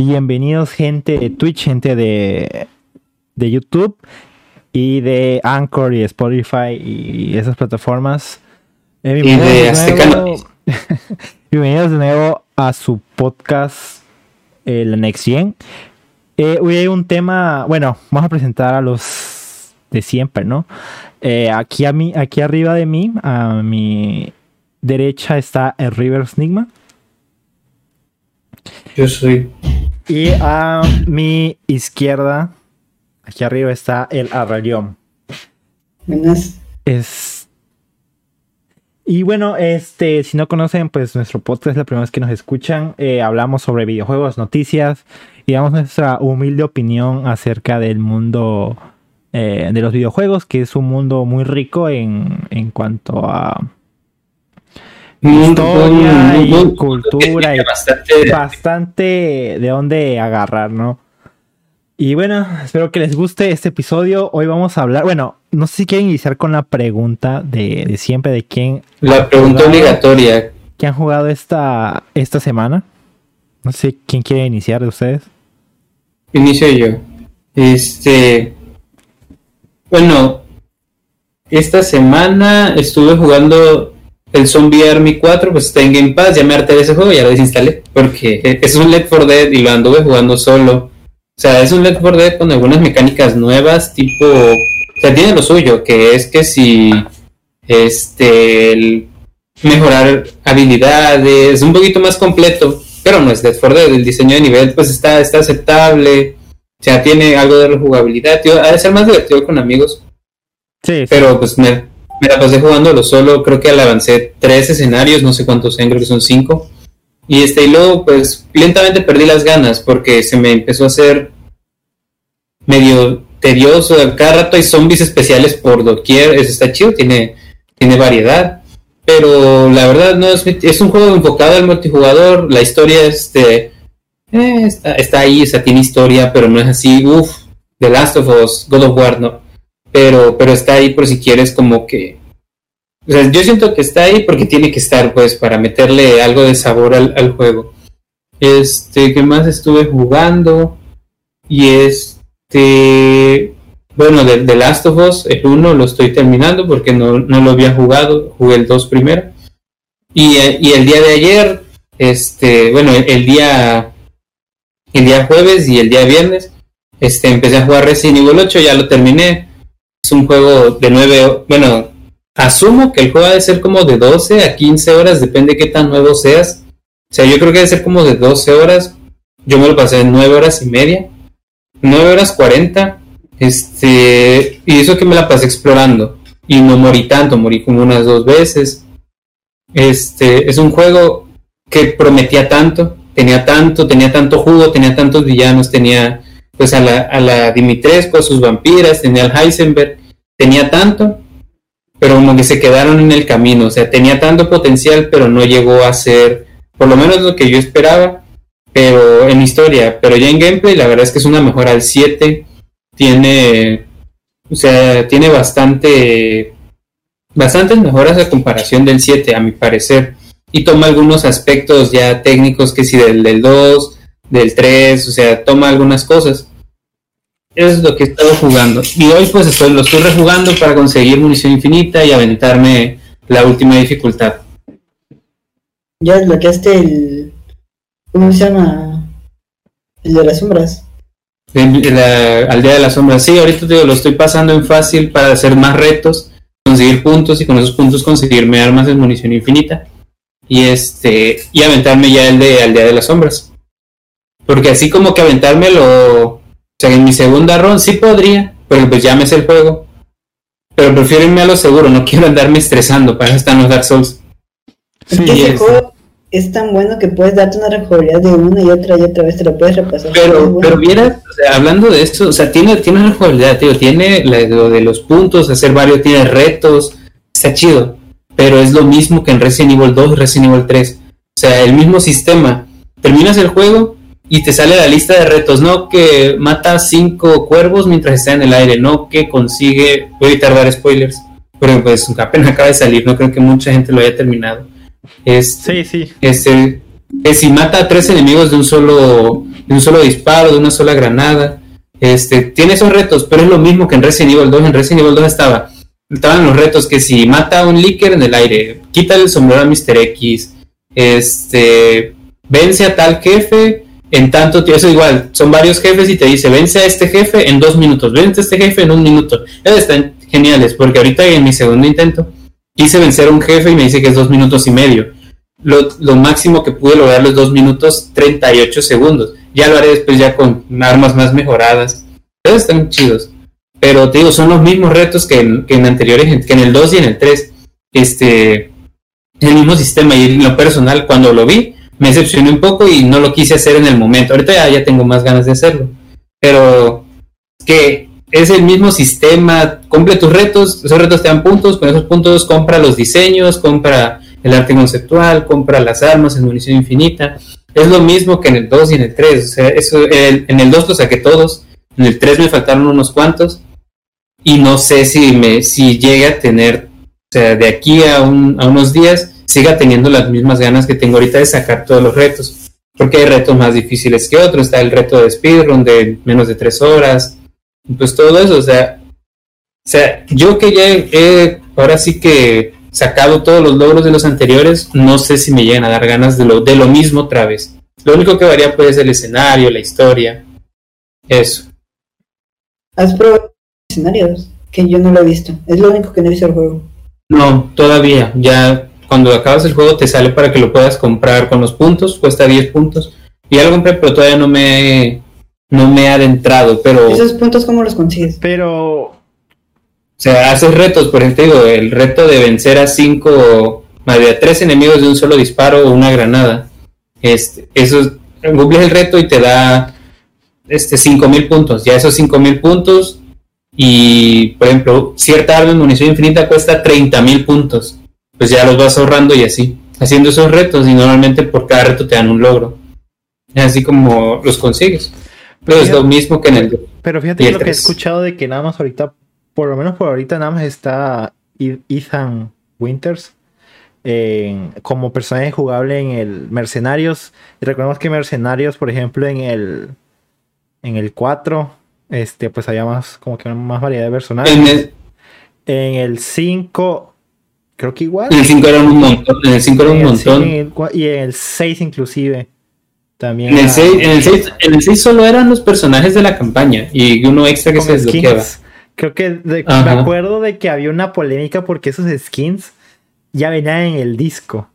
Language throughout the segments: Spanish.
Bienvenidos gente de Twitch, gente de, de YouTube y de Anchor y Spotify y esas plataformas. Eh, bienvenidos, de, nuevo, bienvenidos de nuevo a su podcast eh, La Next eh, hoy hay un tema, bueno, vamos a presentar a los de siempre, ¿no? aquí, a mí, aquí arriba de mí, a mi derecha está el River Snigma. Yo soy. Y a mi izquierda, aquí arriba está el Arrayón. Es. Y bueno, este, si no conocen, pues nuestro podcast es la primera vez que nos escuchan. Eh, hablamos sobre videojuegos, noticias y damos nuestra humilde opinión acerca del mundo eh, de los videojuegos, que es un mundo muy rico en, en cuanto a historia y cultura y bastante, de dónde agarrar, ¿no? Y bueno, espero que les guste este episodio. Hoy vamos a hablar, bueno, no sé si quieren iniciar con la pregunta de, siempre de quién. La pregunta obligatoria. ¿Quién han jugado esta, esta semana? No sé quién quiere iniciar de ustedes. Inicio yo. Este. Bueno, esta semana estuve jugando el Zombie Army 4 pues está en Game Pass, ya me harté de ese juego, ya lo desinstalé, porque es un Left 4 Dead y lo anduve jugando solo. O sea, es un Left 4 Dead con algunas mecánicas nuevas, tipo, o sea, tiene lo suyo, que es que si, este, mejorar habilidades, un poquito más completo, pero no es Left 4 Dead, el diseño de nivel pues está, está aceptable, o sea, tiene algo de rejugabilidad, tío, ha de ser más divertido con amigos. Sí, Pero pues me, me la pasé jugándolo solo, creo que avancé tres escenarios, no sé cuántos sean, creo que son cinco. Y este, y luego, pues, lentamente perdí las ganas porque se me empezó a hacer medio tedioso. Cada rato hay zombies especiales por doquier, eso está chido, tiene, tiene variedad. Pero la verdad no es, es un juego enfocado al multijugador, la historia este, eh, está, está, ahí, o sea, tiene historia, pero no es así, uff, The Last of Us, God of War, no pero, pero está ahí por si quieres como que... Yo siento que está ahí porque tiene que estar, pues, para meterle algo de sabor al, juego. Este, ¿qué más estuve jugando? Y este, bueno, de, The Last of Us, el 1 lo estoy terminando porque no, no lo había jugado, jugué el 2 primero. Y, y, el día de ayer, este, bueno, el, día, el día jueves y el día viernes, este, empecé a jugar Resident Evil 8, ya lo terminé es un juego de 9, bueno, asumo que el juego debe ser como de 12 a 15 horas, depende de qué tan nuevo seas. O sea, yo creo que debe ser como de 12 horas. Yo me lo pasé en 9 horas y media. 9 horas 40. Este, y eso que me la pasé explorando. Y no morí tanto, morí como unas dos veces. Este, es un juego que prometía tanto, tenía tanto, tenía tanto jugo, tenía tantos villanos, tenía pues a la, a la Dimitrescu, a sus vampiras, tenía al Heisenberg, tenía tanto, pero como que se quedaron en el camino, o sea, tenía tanto potencial, pero no llegó a ser, por lo menos lo que yo esperaba, pero en historia, pero ya en gameplay, la verdad es que es una mejora al 7, tiene, o sea, tiene bastante, bastantes mejoras a comparación del 7, a mi parecer, y toma algunos aspectos ya técnicos que si del, del 2, del 3, o sea, toma algunas cosas. Eso es lo que he estado jugando. Y hoy pues estoy, lo estoy rejugando para conseguir munición infinita y aventarme la última dificultad. Ya desbloqueaste el... ¿Cómo se llama? El de las sombras. al día de las sombras. Sí, ahorita digo, lo estoy pasando en fácil para hacer más retos, conseguir puntos y con esos puntos conseguirme armas de munición infinita. Y este, y aventarme ya el de al día de las sombras. Porque así como que aventármelo, o sea, en mi segunda ronda sí podría, pero pues ya me sé el juego. Pero prefiero irme a lo seguro, no quiero andarme estresando, para eso están los Dark Souls. Sí, ese juego es tan bueno que puedes darte una rejugabilidad de una y otra y otra vez, te lo puedes repasar. Pero, pero vieras, o sea, hablando de esto, o sea, tiene, tiene una rejugabilidad, tío, tiene lo de los puntos, hacer varios, tiene retos, está chido. Pero es lo mismo que en Resident Evil 2 y Resident Evil 3. O sea, el mismo sistema. Terminas el juego, y te sale la lista de retos, ¿no? Que mata cinco cuervos mientras está en el aire, ¿no? Que consigue, voy a evitar dar spoilers, pero pues apenas acaba de salir, no creo que mucha gente lo haya terminado. sí, sí. Este, que si mata a tres enemigos de un solo de un solo disparo, de una sola granada. Este, tiene esos retos, pero es lo mismo que en Resident Evil 2. En Resident Evil 2 estaba, estaban los retos que si mata a un Licker en el aire, quita el sombrero a Mr. X, este, vence a tal jefe en tanto. Eso igual, son varios jefes y te dice, vence a este jefe en dos minutos, vence a este jefe en un minuto. Esos están geniales, porque ahorita en mi segundo intento quise vencer a un jefe y me dice que es dos minutos y medio. Lo, máximo que pude lograr los dos minutos 38 segundos. Ya lo haré después ya con armas más mejoradas. Esos están chidos. Pero te digo, son los mismos retos que en, que en anteriores, que en el 2 y en el 3. Este, el mismo sistema y en lo personal, cuando lo vi, me decepcioné un poco y no lo quise hacer en el momento. Ahorita ya, tengo más ganas de hacerlo. Pero que es el mismo sistema, cumple tus retos, esos retos te dan puntos, con esos puntos compra los diseños, compra el arte conceptual, compra las armas en munición infinita. Es lo mismo que en el 2 y en el 3. O sea, eso, el- en el 2 lo saqué todos, en el 3 me faltaron unos cuantos y no sé si me si llegue a tener, o sea, de aquí a unos días, siga teniendo las mismas ganas que tengo ahorita de sacar todos los retos. Porque hay retos más difíciles que otros. Está el reto de speedrun de menos de 3 horas. Pues todo eso, o sea, o sea, yo que ya he, ahora sí que sacado todos los logros de los anteriores, no sé si me llegan a dar ganas de lo, de lo mismo otra vez. Lo único que varía pues es el escenario, la historia. Eso. ¿Has probado escenarios? Que yo no lo he visto. Es lo único que no he visto el juego. No, todavía. Ya cuando acabas el juego te sale para que lo puedas comprar con los puntos, cuesta 10 puntos. Y ya lo compré, pero todavía no me, no me he adentrado. Pero, o ¿Esos puntos cómo los consigues? Pero sea, haces retos, por ejemplo, digo, el reto de vencer a 5, más de a 3 enemigos de un solo disparo o una granada. Este, eso es- cumples el reto y te da este 5000 puntos. Ya esos 5000 puntos y, por ejemplo, cierta arma en munición infinita cuesta 30000 puntos. Pues ya los vas ahorrando y así, haciendo esos retos y normalmente por cada reto te dan un logro. Es así como los consigues. Pero es lo mismo que en el Pero fíjate el lo que he escuchado de que nada más ahorita, por lo menos por ahorita nada más está Ethan Winters en- como personaje jugable en el Mercenarios. Y recordemos que Mercenarios, por ejemplo, en el en el 4, este, pues había más, como que más variedad de personajes. en el, En el 5, creo que igual. en el 5 era un montón. En el 5 era un montón. el y en el 6 inclusive. También. En el, era 6, en, el 6, en el 6 solo eran los personajes de la campaña y uno extra que se desbloqueaba. skins. Creo que de- me acuerdo de que había una polémica porque esos skins ya venían en el disco.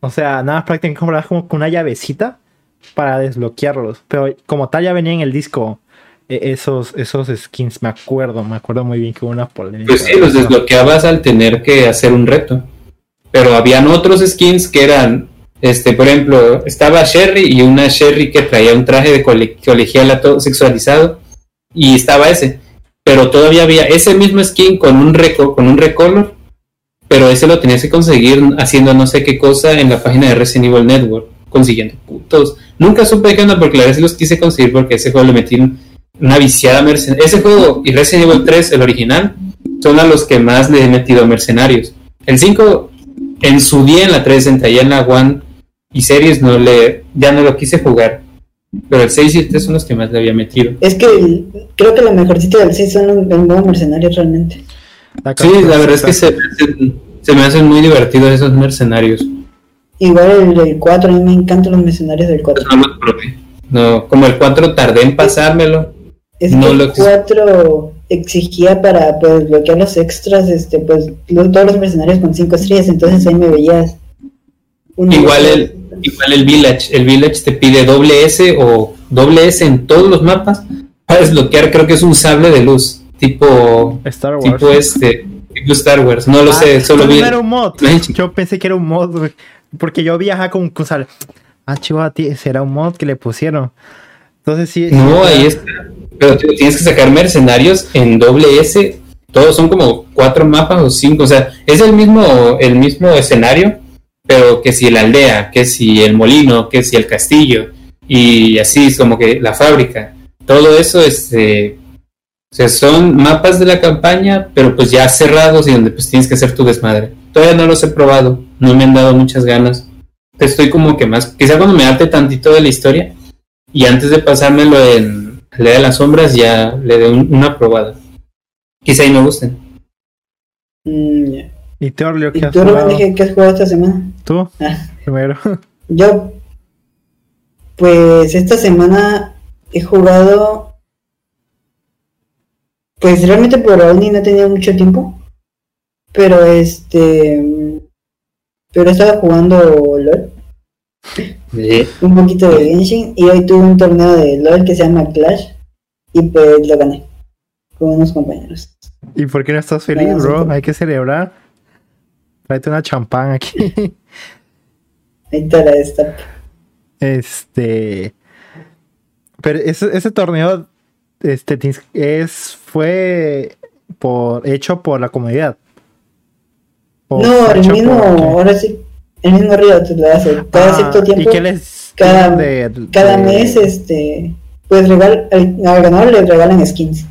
O sea, nada más prácticamente comprabas como con una llavecita para desbloquearlos. Pero como tal ya venía en el disco esos, esos skins, me acuerdo, me acuerdo muy bien que hubo una polémica. Pues sí, los desbloqueabas al tener que hacer un reto. Pero habían otros skins que eran, este, por ejemplo, estaba Sherry y una Sherry que traía un traje de cole- colegiala todo sexualizado y estaba ese. Pero todavía había ese mismo skin con un reco con un recolor, pero ese lo tenías que conseguir haciendo no sé qué cosa en la página de Resident Evil Network, consiguiendo putos. Nunca supe qué onda porque la verdad sí los quise conseguir porque ese juego le metí una viciada mercenaria. Ese juego y Resident Evil 3, el original, son a los que más le he metido mercenarios. El 5, en su día en la 360 y en la One y series, no le, ya no lo quise jugar. Pero el 6 y el 3 son los que más le había metido. Es que el- creo que la mejorcita del 6 son los, el modo mercenarios realmente. Sí, la verdad es que se, me hacen- se me hacen muy divertidos esos mercenarios. Igual el del 4, a mí me encantan los mercenarios del 4. No los probé. No, como el 4 tardé en pasármelo. Es No que lo el ex- 4 exigía para pues, bloquear los extras, este, pues los- todos los mercenarios con 5 estrellas, entonces ahí me veías. Igual el, igual el Village. El Village te pide doble S o doble S en todos los mapas para desbloquear, creo que es un sable de luz. Tipo, Star Wars. tipo este, tipo Star Wars. No lo Ah, sé, solo no vi. era un mod. Yo pensé que era un mod. Porque yo viajaba con con sal- Ah, chivo, a ti será un mod que le pusieron. Entonces sí. No, ahí está. Pero tienes que sacar mercenarios en doble S. Todos son como cuatro mapas o cinco. O sea, es el mismo, el mismo escenario, pero que si la aldea, que si el molino, que si el castillo, y así es como que la fábrica. Todo eso este, son mapas de la campaña, pero pues ya cerrados y donde pues tienes que hacer tu desmadre. Todavía no los he probado, no me han dado muchas ganas. Estoy como que más, quizá cuando me arte tantito de la historia, y antes de pasármelo en Lea de las Sombras ya le doy un- una probada. Quizá y me gusten. Mm, ya. ¿Y tú, Orlio, ¿Y qué has tú, jugado? qué, qué has jugado esta semana? ¿Tú? Ah, Primero. yo, pues esta semana he jugado, pues realmente por Audi no tenía mucho tiempo, pero este, pero estaba jugando LOL, Sí. un poquito de Genshin, y hoy tuve un torneo de LOL que se llama Clash, y pues lo gané con unos compañeros. ¿Y por qué no estás feliz, No, bro? Hay que celebrar. Tráete una champán aquí. Ahí te la destapo. Este. Pero ese, ese torneo este, es, fue por, hecho por la comunidad. ¿O No, el mismo, por ahora sí, el mismo río te lo hace. Cada Ah, cierto tiempo, ¿Y qué les cada- de- cada mes, este, pues regal, al, al ganador le regalan skins.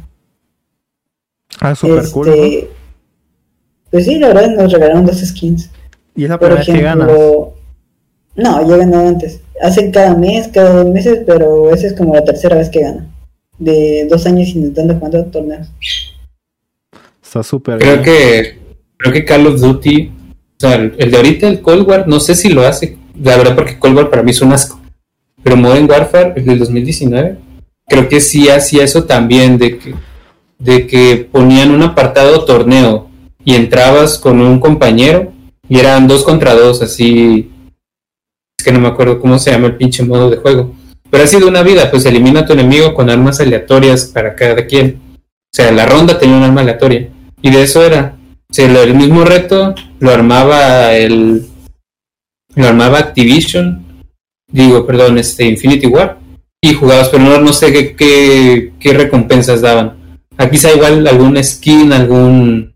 Ah, super este, cool. ¿no? Pues sí, la verdad nos regalaron dos skins. Y es la Por primera vez que ganas. ejemplo, no, yo he ganado antes. Hacen cada mes, cada dos meses, pero esa es como la tercera vez que gano. De dos años intentando jugar torneos. Está súper Creo bien. que creo que Call of Duty, sea, el de ahorita, el Cold War, no sé si lo hace, la verdad porque Cold War para mí es un asco. Pero Modern Warfare, el del 2019, creo que sí hacía eso también, de que, de que ponían un apartado torneo y entrabas con un compañero y eran dos contra dos, así. Es que no me acuerdo cómo se llama el pinche modo de juego. Pero ha sido una vida, pues elimina a tu enemigo con armas aleatorias para cada quien. O sea, la ronda tenía un arma aleatoria. Y de eso era. Sea, lo- el mismo reto lo armaba el. Lo armaba Activision. Digo, perdón, este Infinity War. Y jugabas, pero no, no sé qué, qué, qué recompensas daban. Aquí quizá igual algún skin, algún.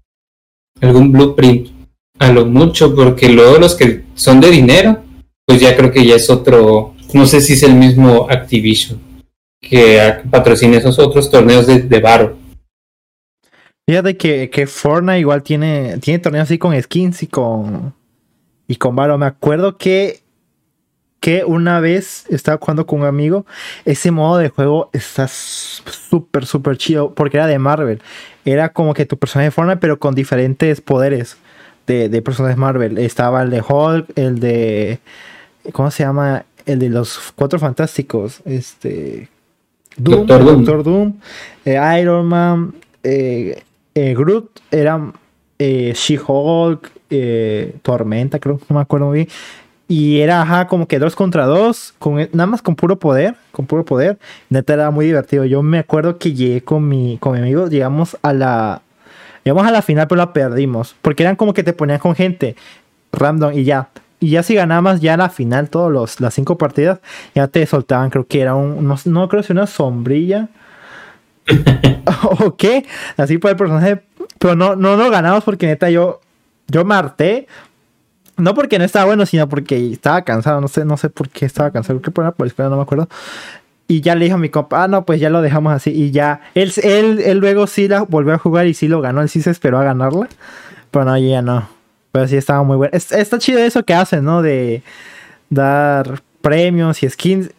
algún blueprint. A lo mucho, porque luego los que son de dinero, pues ya creo que ya es otro. No sé si es el mismo Activision. Que ah, patrocina esos otros torneos de, de varo. Fíjate que, que Fortnite igual tiene, tiene torneos así con skins y con y con Varo. Me acuerdo que, que una vez estaba jugando con un amigo. Ese modo de juego está súper, súper chido. Porque era de Marvel. Era como que tu personaje de Fortnite, pero con diferentes poderes de, de personajes Marvel. Estaba el de Hulk, el de. ¿Cómo se llama? El de los cuatro fantásticos. Este. Doom, Doctor Doom. Doctor Doom, eh, Iron Man, eh, eh, Groot, era eh, She-Hulk, eh, Tormenta, creo, no me acuerdo muy bien. Y era como que dos contra dos, con, nada más con puro poder, con puro poder. Neta era muy divertido. Yo me acuerdo que llegué con mi, con mi amigo, llegamos a la. Llegamos a la final, pero la perdimos. Porque eran como que te ponían con gente random y ya. Y ya si ganabas ya la final, todas las cinco partidas, ya te soltaban, creo que era un, no, no creo si una sombrilla. ¿O qué? Así por el personaje. Pero no, no lo ganamos porque neta yo, yo me harté. No porque no estaba bueno, sino porque estaba cansado. No sé, no sé por qué estaba cansado. Creo que por la escuela, no me acuerdo. Y ya le dije a mi compa, ah, no, pues ya lo dejamos así. Y ya, él, él, él luego sí la volvió a jugar y sí lo ganó. Él sí se esperó a ganarla. Pero no, ya no. Pero sí estaba muy bueno. Es- está chido eso que hacen, ¿no? De dar premios y skins.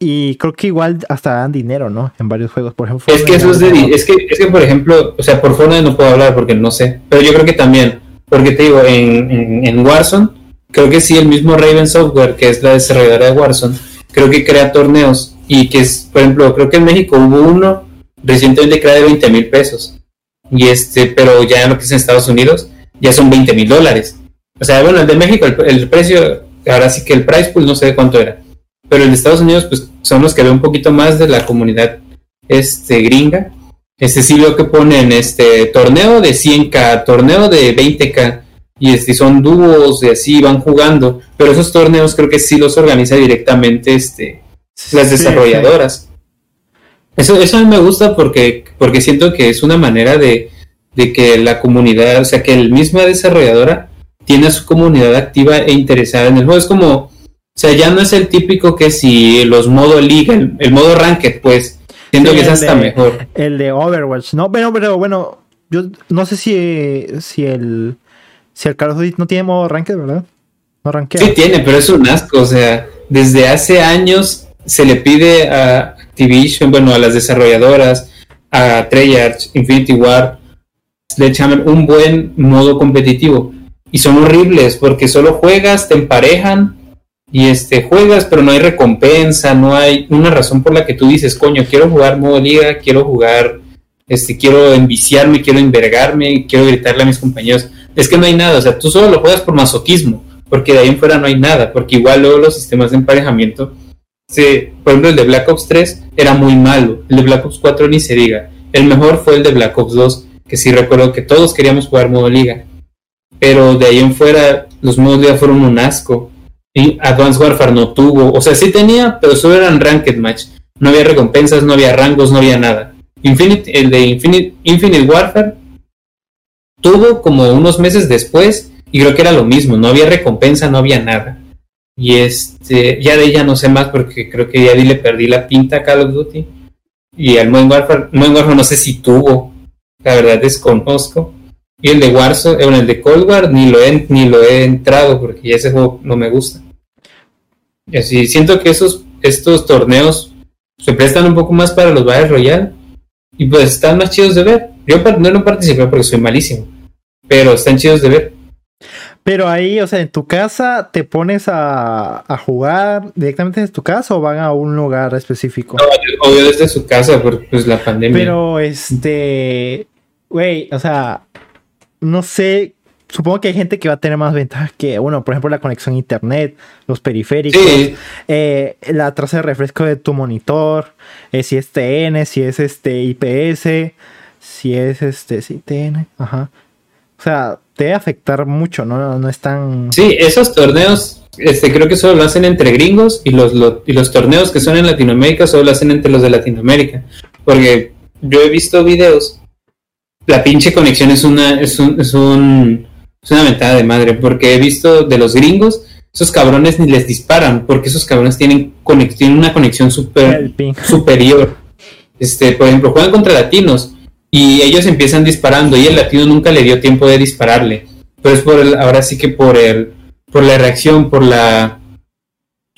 Y creo que igual hasta dan dinero, ¿no? En varios juegos, por ejemplo. Es que eso es de, es que, es que por ejemplo, o sea, por Fortnite no puedo hablar porque no sé, pero yo creo que también, porque te digo, en, en, en Warzone, creo que sí, el mismo Raven Software, que es la desarrolladora de Warzone, creo que crea torneos y que es, por ejemplo, creo que en México hubo uno recientemente crea de 20 mil pesos, y este, pero ya en lo que es en Estados Unidos, ya son 20 mil dólares. O sea, bueno, el de México, el, el precio, ahora sí que el price pool no sé de cuánto era, pero el de Estados Unidos, pues son los que ve un poquito más de la comunidad este gringa. Este sí veo que ponen este torneo de 100k, torneo de 20k y este son dúos y así van jugando, pero esos torneos creo que sí los organiza directamente este las Sí, desarrolladoras. Eso, eso a mí me gusta porque, porque siento que es una manera de, de que la comunidad, o sea, que el misma desarrolladora tiene a su comunidad activa e interesada en el juego. Es como, o sea, ya no es el típico que si los modo liga, el, el modo ranked, pues, siento Sí, que es hasta de- mejor. El de Overwatch, ¿no? Pero, pero bueno, yo no sé si, si el si el Call of Duty no tiene modo ranked, ¿verdad? No rankea. Sí tiene, pero es un asco, o sea, desde hace años se le pide a Activision, bueno, a las desarrolladoras, a Treyarch, Infinity War, Sledgehammer, un buen modo competitivo. Y son horribles porque solo juegas, te emparejan y este juegas, pero no hay recompensa, no hay una razón por la que tú dices, coño, quiero jugar modo liga, quiero jugar, este, quiero enviciarme, quiero envergarme, quiero gritarle a mis compañeros. Es que no hay nada, o sea, tú solo lo juegas por masoquismo, porque de ahí en fuera no hay nada, porque igual luego los sistemas de emparejamiento, sí, por ejemplo, el de Black Ops 3 era muy malo, el de Black Ops 4 ni se diga. El mejor fue el de Black Ops 2, que sí recuerdo que todos queríamos jugar modo liga. Pero de ahí en fuera, los modos liga fueron un asco. Advanced Warfare no tuvo, o sea, sí tenía, pero solo eran Ranked Match. No había recompensas, no había rangos, no había nada. Infinite, el de Infinite, Infinite Warfare tuvo como unos meses después y creo que era lo mismo, no había recompensa, no había nada. Y este, ya de ella no sé más porque creo que ya le perdí la pinta a Call of Duty. Y el Modern Warfare, Modern Warfare no sé si tuvo, la verdad desconozco. Y el de Warzone, bueno, el de Cold War ni lo he, ni lo he entrado porque ese juego no me gusta. Así siento que esos, estos torneos se prestan un poco más para los Battle Royale y pues están más chidos de ver. Yo no, no participé porque soy malísimo, pero están chidos de ver. Pero ahí, o sea, en tu casa te pones a, a jugar directamente desde tu casa o van a un lugar específico. No, obvio desde su casa por pues, la pandemia. Pero este, güey, o sea, no sé, supongo que hay gente que va a tener más ventajas que, bueno, por ejemplo, la conexión a internet, los periféricos, Sí. eh, la tasa de refresco de tu monitor, eh, si es TN, si es este IPS, si es este, sí, TN, ajá. O sea, te debe afectar mucho, ¿no? No es tan... Sí, esos torneos, este, creo que solo lo hacen entre gringos y los, lo- y los torneos que son en Latinoamérica solo lo hacen entre los de Latinoamérica. Porque yo he visto videos, la pinche conexión es una, es un, es un, es una mentada de madre, porque he visto de los gringos, esos cabrones ni les disparan, porque esos cabrones tienen, tienen una conexión ping. superior. Este, por ejemplo, juegan contra latinos y ellos empiezan disparando y el latino nunca le dio tiempo de dispararle. Pero es por el, ahora sí que por el, por la reacción, por la,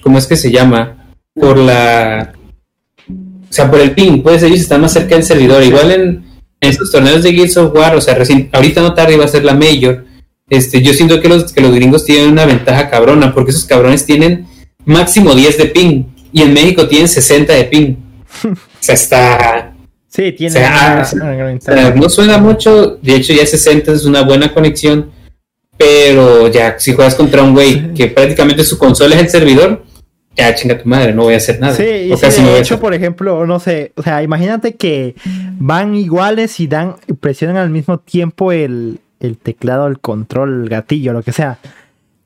¿cómo es que se llama? Por la, o sea, por el ping, pues ellos están más cerca del servidor. Igual en, en estos torneos de Gears of War, o sea, recién, ahorita no tarde va a ser la Major. Este, yo siento que los, que los gringos tienen una ventaja cabrona, porque esos cabrones tienen máximo 10 de ping y en México tienen 60 de ping. O sea, está, Sí, tiene O sea, una- una sea, no suena mucho, de hecho ya 60 es una buena conexión, pero ya si juegas contra un güey que prácticamente su consola es el servidor, ya chinga tu madre, no voy a hacer nada. Sí, y voy de hecho, por ejemplo, no sé, o sea, imagínate que van iguales y dan, presionan al mismo tiempo el, el teclado, el control, el gatillo, lo que sea.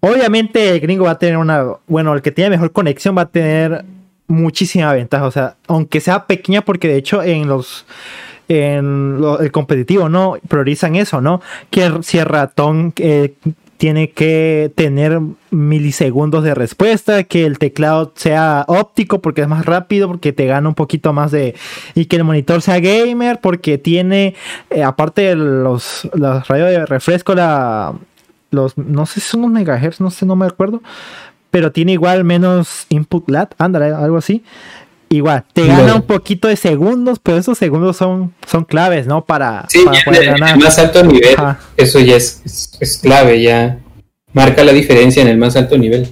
Obviamente el gringo va a tener una, bueno, el que tiene mejor conexión va a tener muchísima ventaja, o sea, aunque sea pequeña, porque de hecho en los, en el competitivo, ¿no? Priorizan eso, ¿no? Que si el ratón eh, tiene que tener milisegundos de respuesta, que el teclado sea óptico porque es más rápido, porque te gana un poquito más de... y que el monitor sea gamer porque tiene, eh, aparte de los, los radios de refresco, la... Los, no sé si son unos megahertz, no sé, no me acuerdo, pero tiene igual menos input lat, ándale, algo así. Igual, te gana un poquito de segundos, pero esos segundos son, son claves, ¿no? Para, Sí, para ya poder en el ganar. más alto nivel, Ajá. eso ya es, es, es clave, ya marca la diferencia en el más alto nivel.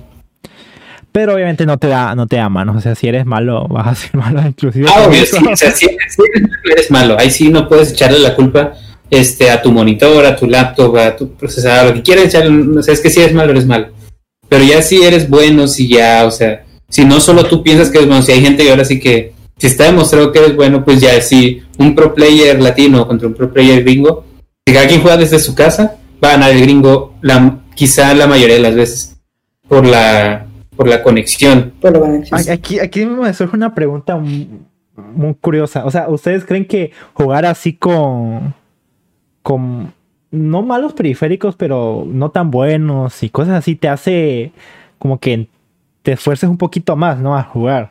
Pero obviamente no te da, no te da manos. O sea, si eres malo, vas a ser malo inclusive. Ah, obvio, sí, o sea, si, si eres malo, eres malo, ahí sí no puedes echarle la culpa este, a tu monitor, a tu laptop, a tu procesador, lo que quieras echarle, o sea, es que si eres malo, eres malo. Pero ya si eres bueno, si ya, o sea, si no solo tú piensas que eres bueno, si hay gente que ahora sí que, si está demostrado que eres bueno, pues ya si un pro player latino contra un pro player gringo, si cada quien juega desde su casa, va a ganar el gringo la, quizá la mayoría de las veces por la, por la conexión. Por la conexión. Aquí- Aquí, aquí me surge una pregunta muy, muy curiosa. O sea, ¿ustedes creen que jugar así con. con. no malos periféricos, pero no tan buenos y cosas así te hace como que te esfuerces un poquito más, ¿no? A jugar.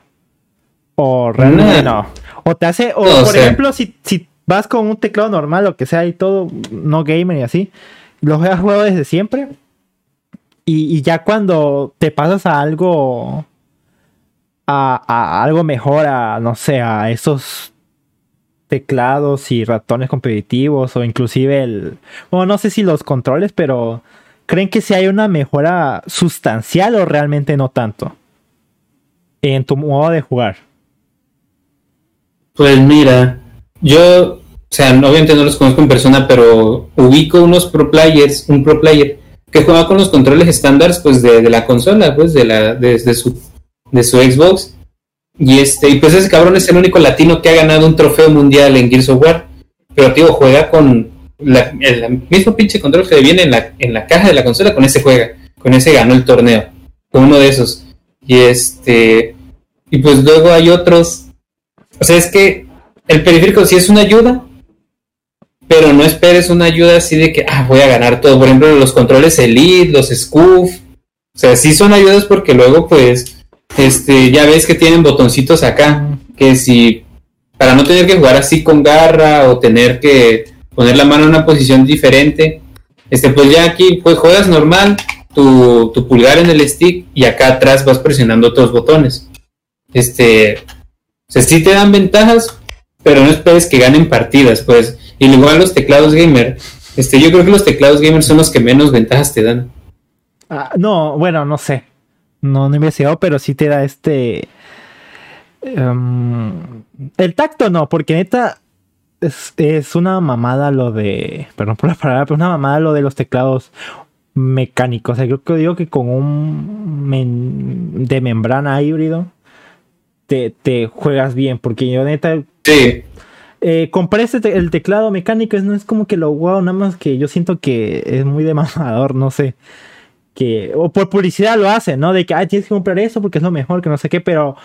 O realmente Nah. no. O te hace. O No, por ejemplo, si, si vas con un teclado normal, lo que sea, y todo, no gamer y así, lo juegas jugado desde siempre. Y, y ya cuando te pasas a algo a, a algo mejor, a no sé, a esos teclados y ratones competitivos o inclusive el, bueno, no sé si los controles, pero ¿creen que si hay una mejora sustancial o realmente no tanto en tu modo de jugar? Pues mira, yo, o sea, obviamente no los conozco en persona, pero ubico unos pro players, un pro player que juega con los controles estándares pues de, la consola, pues de la de, de, su de su Xbox. Y este, y pues ese cabrón es el único latino que ha ganado un trofeo mundial en Gears of War. Pero tío, juega con el mismo pinche control que viene en la, en la caja de la consola, con ese juega, con ese ganó el torneo, con uno de esos. Y este, y pues luego hay otros. O sea, es que el periférico sí es una ayuda, pero no esperes una ayuda así de que ah, voy a ganar todo. Por ejemplo, los controles Elite, los Scoof. O sea, sí son ayudas porque luego, pues, este, ya ves que tienen botoncitos acá. Que si, para no tener que jugar así con garra o tener que poner la mano en una posición diferente, este, pues ya aquí, pues juegas normal, tu, tu pulgar en el stick y acá atrás vas presionando otros botones. Este, o sea, sí te dan ventajas, pero no esperes que ganen partidas, pues. Y igual los teclados gamer. Este, yo creo que los teclados gamer son los que menos ventajas te dan. Ah, no, bueno, no sé. No, no he investigado, pero sí te da este. Um, el tacto no, porque neta es, es, una mamada lo de. Perdón por la palabra, pero una mamada lo de los teclados mecánicos. O sea, yo digo que con un men, de membrana híbrido te, te, juegas bien, porque yo neta. Sí. Eh, compré este te el teclado mecánico, no es como que lo wow, nada más que yo siento que es muy de mamador, no sé. Que, o por publicidad lo hacen, ¿no? De que ah, tienes que comprar eso porque es lo mejor, que no sé qué, pero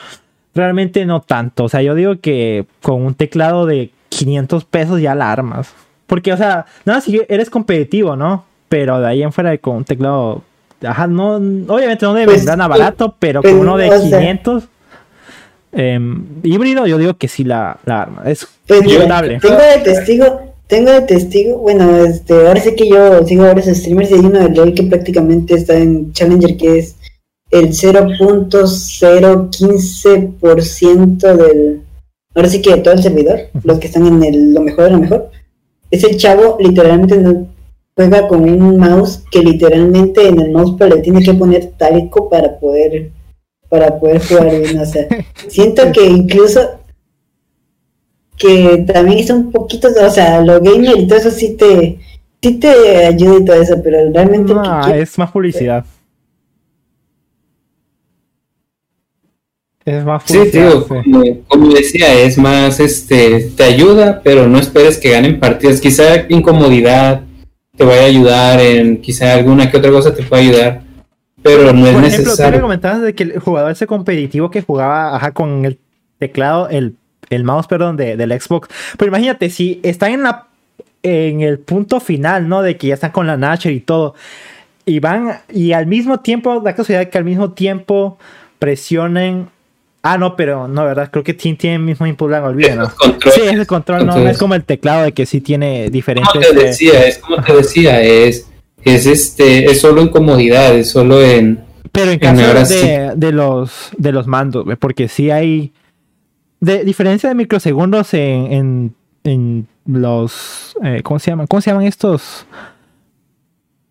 realmente no tanto. O sea, yo digo que con un teclado de 500 pesos ya la armas. Porque, o sea, nada, si eres competitivo, ¿no? Pero de ahí en fuera con un teclado, ajá, no, obviamente no de pues, membrana barato, pero con uno de 500. Sea, eh, híbrido, yo digo que sí la, la arma. Es pues disfrutable. Tengo de testigo, tengo de testigo, bueno, este, ahora sé que yo sigo a varios streamers y hay uno de LOL que prácticamente está en Challenger que es el 0.015% del, ahora sí que todo el servidor, los que están en el, lo mejor de lo mejor. Ese chavo literalmente juega con un mouse que literalmente en el mousepad le tiene que poner talco para poder para poder jugar bien. O sea, siento que incluso que también es un poquito, o sea, lo gamer y todo eso sí te, sí te ayuda y todo eso, pero realmente... No, es más publicidad. Es más. Sí, tío, como, como, decía, es más, este, te ayuda, pero no esperes que ganen partidas. Quizá incomodidad te vaya a ayudar, en quizá alguna que otra cosa te pueda ayudar pero no es Por ejemplo, necesario. tú me comentabas de que el jugador ese competitivo que jugaba ajá, con el teclado, el, el mouse, perdón, de, del Xbox. Pero imagínate, si están en la en el punto final, ¿no? De que ya están con la Natcher y todo. Y van, y al mismo tiempo, da casualidad que al mismo tiempo presionen. Ah, no, pero no, ¿verdad? Creo que Team tiene el mismo input lag, olvídalo. Sí, es el control, no, no es como el teclado de que sí tiene diferentes. Como te decía, es como te decía, es es este, es solo en comodidad, es solo en. Pero en caso de, sí. de, los de los mandos, porque sí hay. De diferencia de microsegundos en, en, en los. Eh, ¿Cómo se llaman? ¿Cómo se llaman estos?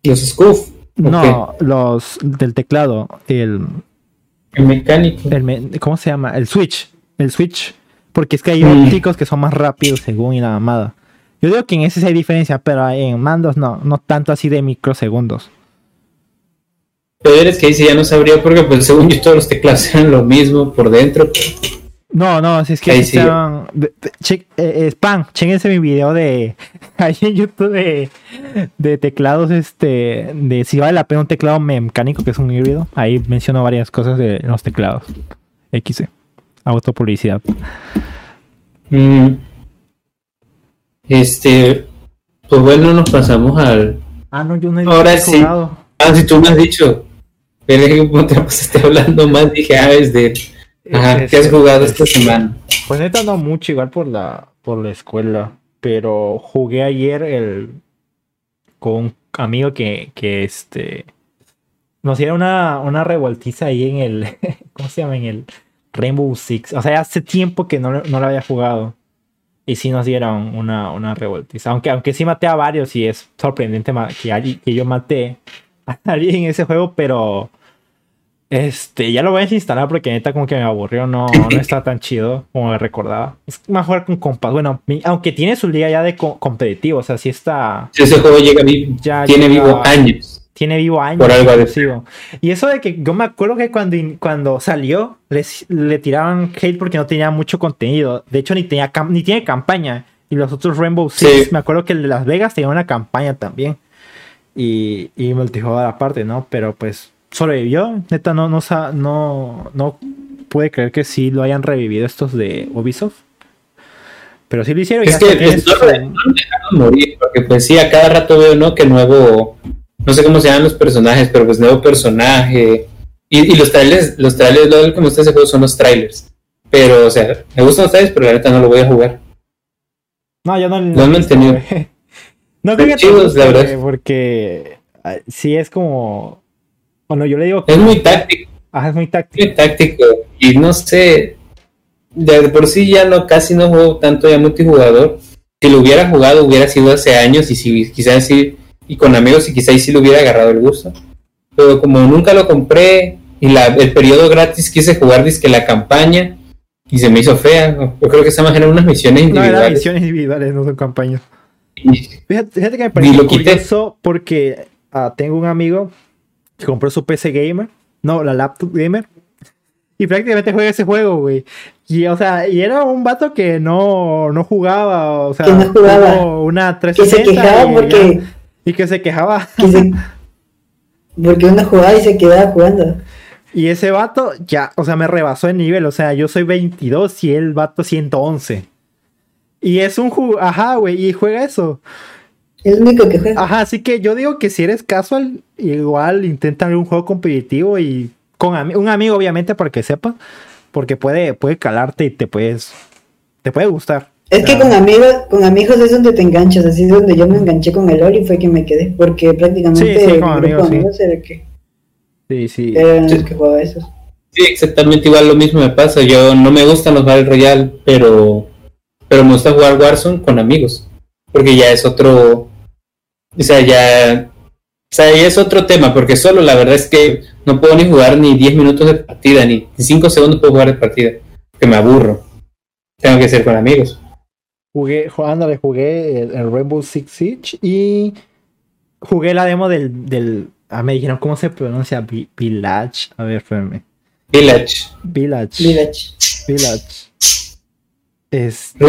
Los scoof. No, okay. los del teclado. El. El mecánico. El me, ¿Cómo se llama? El switch. El switch. Porque es que hay mm. ópticos que son más rápidos según y la mamada. Yo digo que en ese sí hay diferencia, pero en mandos no, no tanto así de microsegundos. Pero eres que ahí sí ya no sabría porque pues según yo todos los teclados eran lo mismo por dentro. No, no, si es que estaban, che, eh, spam, chéquense mi video de ahí en YouTube de, de, teclados, este, de si vale la pena un teclado mecánico que es un híbrido. Ahí menciono varias cosas de los teclados. XC, autopublicidad. Mm. Este, pues bueno, nos pasamos al. Ah, no, yo no he Ahora sí. Jugado. Ah, si tú me has dicho. Pero es que te pasaste hablando más, dije, ah, es de. Ajá, es, ¿qué has jugado es, esta semana? Pues neta no mucho, igual por la, por la escuela. Pero jugué ayer el con un amigo que, que este nos hicieron una, una revoltiza ahí en el. ¿Cómo se llama? En el Rainbow Six. O sea, hace tiempo que no, no lo había jugado. Y sí nos dieron una, una revoltiza. Aunque, aunque sí maté a varios y es sorprendente que, que yo maté a alguien en ese juego, pero este, ya lo voy a instalar porque neta como que me aburrió, no, no está tan chido como me recordaba. Es más jugar con compas. Bueno, aunque tiene su liga ya de competitivo, o sea, sí está. ese juego llega vivo. Ya tiene vivo años. Tiene vivo años. Por algo Y eso de que yo me acuerdo que cuando, cuando salió, le tiraban hate porque no tenía mucho contenido. De hecho, ni tenía ni tiene campaña. Y los otros Rainbow Six, me acuerdo que el de Las Vegas tenía una campaña también. Y, y multijugador aparte, ¿no? Pero pues sobrevivió. Neta, no, no, no, no puede creer que sí lo hayan revivido estos de Ubisoft. Pero sí lo hicieron. Es que no, dejaron morir, porque pues sí, a cada rato veo, ¿no? Que nuevo, no sé cómo se llaman los personajes, pero pues nuevo personaje. Y, los trailers, los trailers, lo que me gusta ese juego son los trailers. Pero, o sea, me gustan los trailers, pero la neta no lo voy a jugar. No, yo no, no he entendido. no creo que la verdad. Porque sí es como bueno, yo le digo que. Es muy táctico. Ajá, es muy táctico. Muy táctico. Y no sé. De por sí ya no casi no juego tanto ya multijugador. Si lo hubiera jugado hubiera sido hace años y si quizás sí. Y con amigos y quizás sí lo hubiera agarrado el gusto. Pero como nunca lo compré y la, el periodo gratis quise jugar que la campaña y se me hizo fea. Yo creo que esa más eran unas misiones individuales. No, misiones individuales, no son campañas. Fíjate, que me parece curioso porque ah, tengo un amigo que compró su PC gamer, no, la laptop gamer, y prácticamente juega ese juego, güey. Y, o sea, y era un vato que no, no jugaba, o sea, que no jugaba. una 360 que se quejaba porque... y que se quejaba. porque uno jugaba y se quedaba jugando. Y ese vato ya, o sea, me rebasó el nivel, o sea, yo soy 22 y el vato 111. Y es un juego, ajá, güey, y juega eso. Es el único que juega. Ajá, así que yo digo que si eres casual, igual intenta un juego competitivo y con un amigo, obviamente, para que sepa, porque puede, puede calarte y te puedes, te puede gustar. Es que con amigos, con amigos es donde te enganchas, así es donde yo me enganché con el Oli fue que me quedé, porque prácticamente sí, sí, con amigos, sí. era que sí, sí. eran los que jugaba eso. Sí, exactamente igual lo mismo me pasa. Yo no me gustan los Battle Royale, pero pero me gusta jugar Warzone con amigos, porque ya es otro o sea, ya, o sea, ya es otro tema, porque solo la verdad es que no puedo ni jugar ni 10 minutos de partida, ni 5 segundos puedo jugar de partida, que me aburro. Tengo que ser con amigos. Jugué, ándale, jugué el, Rainbow Six Siege y jugué la demo del, del ah, me dijeron cómo se pronuncia Village, a ver, espérame. Village. Village. Village. Village. Este,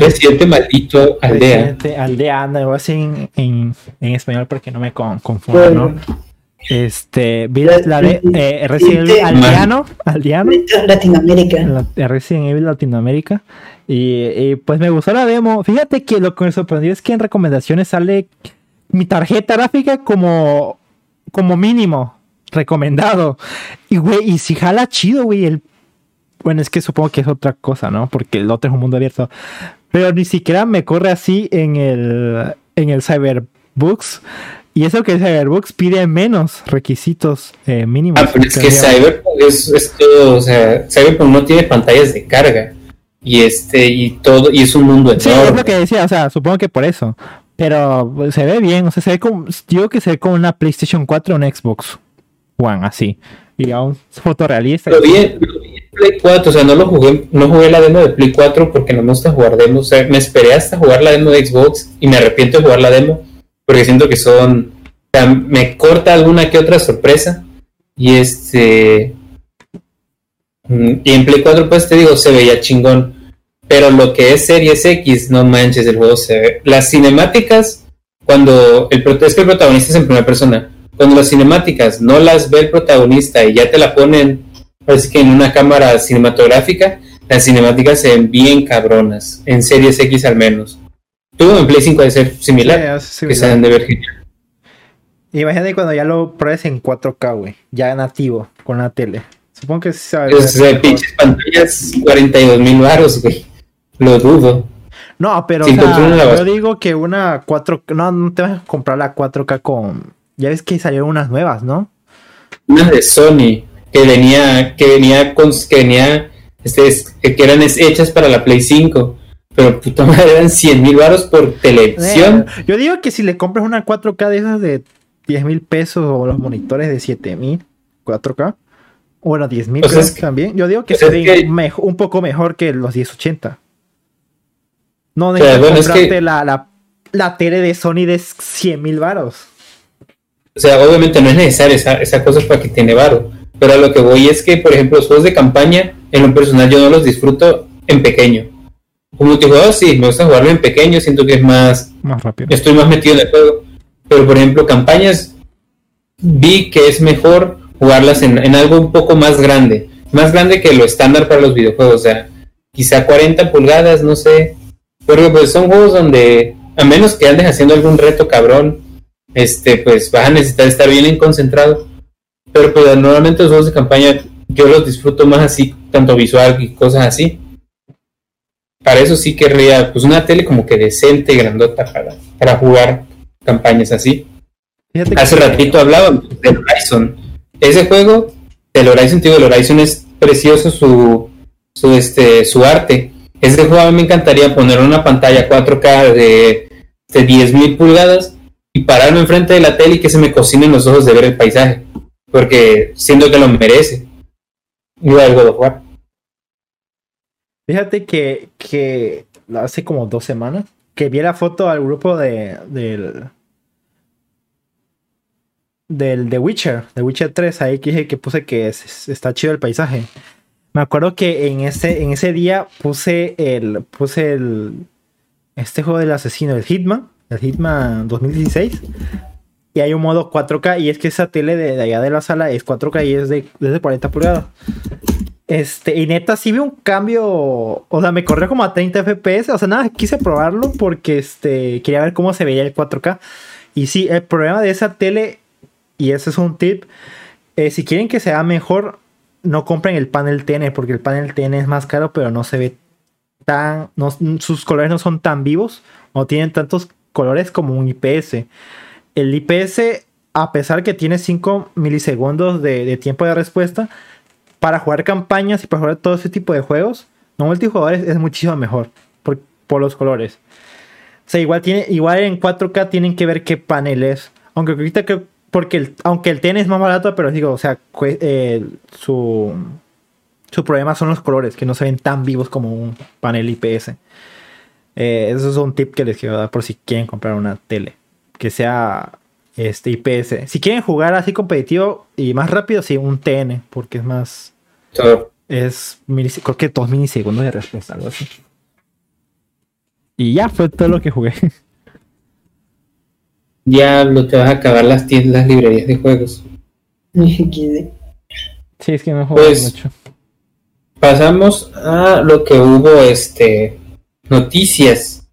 residente, maldito aldea. Residente aldea, anda, voy a decir en, en, en, español porque no me confunda, ¿no? Este, la de eh, Resident Evil aldeano, aldeano. Latinoamérica. Resident Evil Latinoamérica. Y, y, pues me gustó la demo. Fíjate que lo que me sorprendió es que en recomendaciones sale mi tarjeta gráfica como, como mínimo recomendado. Y güey, y si jala chido, güey, el bueno, es que supongo que es otra cosa, ¿no? Porque el otro es un mundo abierto. Pero ni siquiera me corre así en el, en el Cyberbooks. Y eso que Cyberbooks pide menos requisitos eh, mínimos. Ah, pero es que Cyberpunk es, todo, o sea, Cyberpunk no tiene pantallas de carga. Y este, y todo, y es un mundo enorme. Sí, es lo que decía, o sea, supongo que por eso. Pero se ve bien, o sea, se ve como, digo que se ve como una PlayStation 4 o una Xbox One, así. Y aún fotorrealista. Pero bien, Play 4, o sea, no lo jugué, no jugué la demo de Play 4 porque no me gusta jugar demos, o sea, me esperé hasta jugar la demo de Xbox y me arrepiento de jugar la demo porque siento que son, o sea, me corta alguna que otra sorpresa y este, mm, y en Play 4 pues te digo, se veía chingón, pero lo que es Series X, no manches, el juego se ve, las cinemáticas, cuando el, es que el protagonista es en primera persona, cuando las cinemáticas no las ve el protagonista y ya te la ponen Así que en una cámara cinematográfica, las cinemáticas se ven bien cabronas, en Series X al menos. Tuvo en Play 5 de ser similar, que se han de ver genial. Imagínate cuando ya lo pruebes en 4K, güey, ya nativo, con la tele. Supongo que sí Es de pinches pantallas, 42 mil baros, güey. Lo dudo. No, pero o sea, yo digo que una 4 no, no te vas a comprar la 4K con. Ya ves que salieron unas nuevas, ¿no? Unas de Sony que venía, que venía con, que venía este, es- que eran hechas para la Play 5. Pero puta madre, eran 100 mil baros por televisión. Yo digo que si le compras una 4K de esas de 10 mil pesos o los monitores de 7 mil 4K, o bueno, 10 mil es que- también, yo digo que es se mejo- un poco mejor que los 1080. No sea, necesitas bueno, es que- comprarte la, la, la tele de Sony de 100 mil varos. O sea, obviamente no es necesaria esa, esa cosa para que tiene varo. Pero a lo que voy es que, por ejemplo, los juegos de campaña, en lo personal yo no los disfruto en pequeño. Como multijugador sí, me gusta jugarlo en pequeño, siento que es más, Más rápido. estoy más metido en el juego. Pero por ejemplo, campañas vi que es mejor jugarlas en, en algo un poco más grande. Más grande que lo estándar para los videojuegos. O sea, quizá 40 pulgadas, no sé. Porque pues son juegos donde, a menos que andes haciendo algún reto cabrón, este pues vas a necesitar estar bien concentrado. Pero pues normalmente los juegos de campaña yo los disfruto más así, tanto visual y cosas así. Para eso sí querría pues una tele como que decente, grandota para, para jugar campañas así. Fíjate Hace ratito hablaban del Horizon. Ese juego, del Horizon, tío, el Horizon es precioso su, su, este, su arte. Ese juego a mí me encantaría poner una pantalla 4K de, de 10.000 pulgadas y pararme enfrente de la tele y que se me cocinen los ojos de ver el paisaje. Porque siento que lo merece. Igual God of War. Fíjate que, que hace como dos semanas que vi la foto al grupo de del del The Witcher, The Witcher 3, ahí que dije que puse que es- está chido el paisaje. Me acuerdo que en ese, en ese día puse el puse el este juego del asesino, el Hitman, el Hitman 2016. Y hay un modo 4K y es que esa tele de, allá de la sala es 4K y es de, es de 40 pulgadas. Este, y neta, sí vi un cambio. O sea, me corrió como a 30 FPS. O sea, nada, quise probarlo porque este, quería ver cómo se veía el 4K. Y sí, el problema de esa tele, y ese es un tip: si quieren que sea mejor, no compren el panel TN, porque el panel TN es más caro, pero no se ve tan. no- sus colores no son tan vivos, no tienen tantos colores como un IPS. El IPS, a pesar que tiene 5 milisegundos de, tiempo de respuesta, para jugar campañas y para jugar todo ese tipo de juegos, no multijugador es, muchísimo mejor por, los colores. O sea, igual, tiene, igual en 4K tienen que ver qué panel es. Aunque ahorita creo, porque el, aunque el TN es más barato, pero digo, o sea, eh, su, su problema son los colores, que no se ven tan vivos como un panel IPS. Eh, eso es un tip que les quiero dar por si quieren comprar una tele. Que sea este IPS. Si quieren jugar así competitivo y más rápido, sí, un TN, porque es más. Es creo que dos milisegundos de respuesta, algo así. Y ya fue todo lo que jugué. Ya lo te vas a acabar las tiendas, las librerías de juegos. Sí, es que no jugué Pues- mucho. Pasamos a lo que hubo, este, noticias.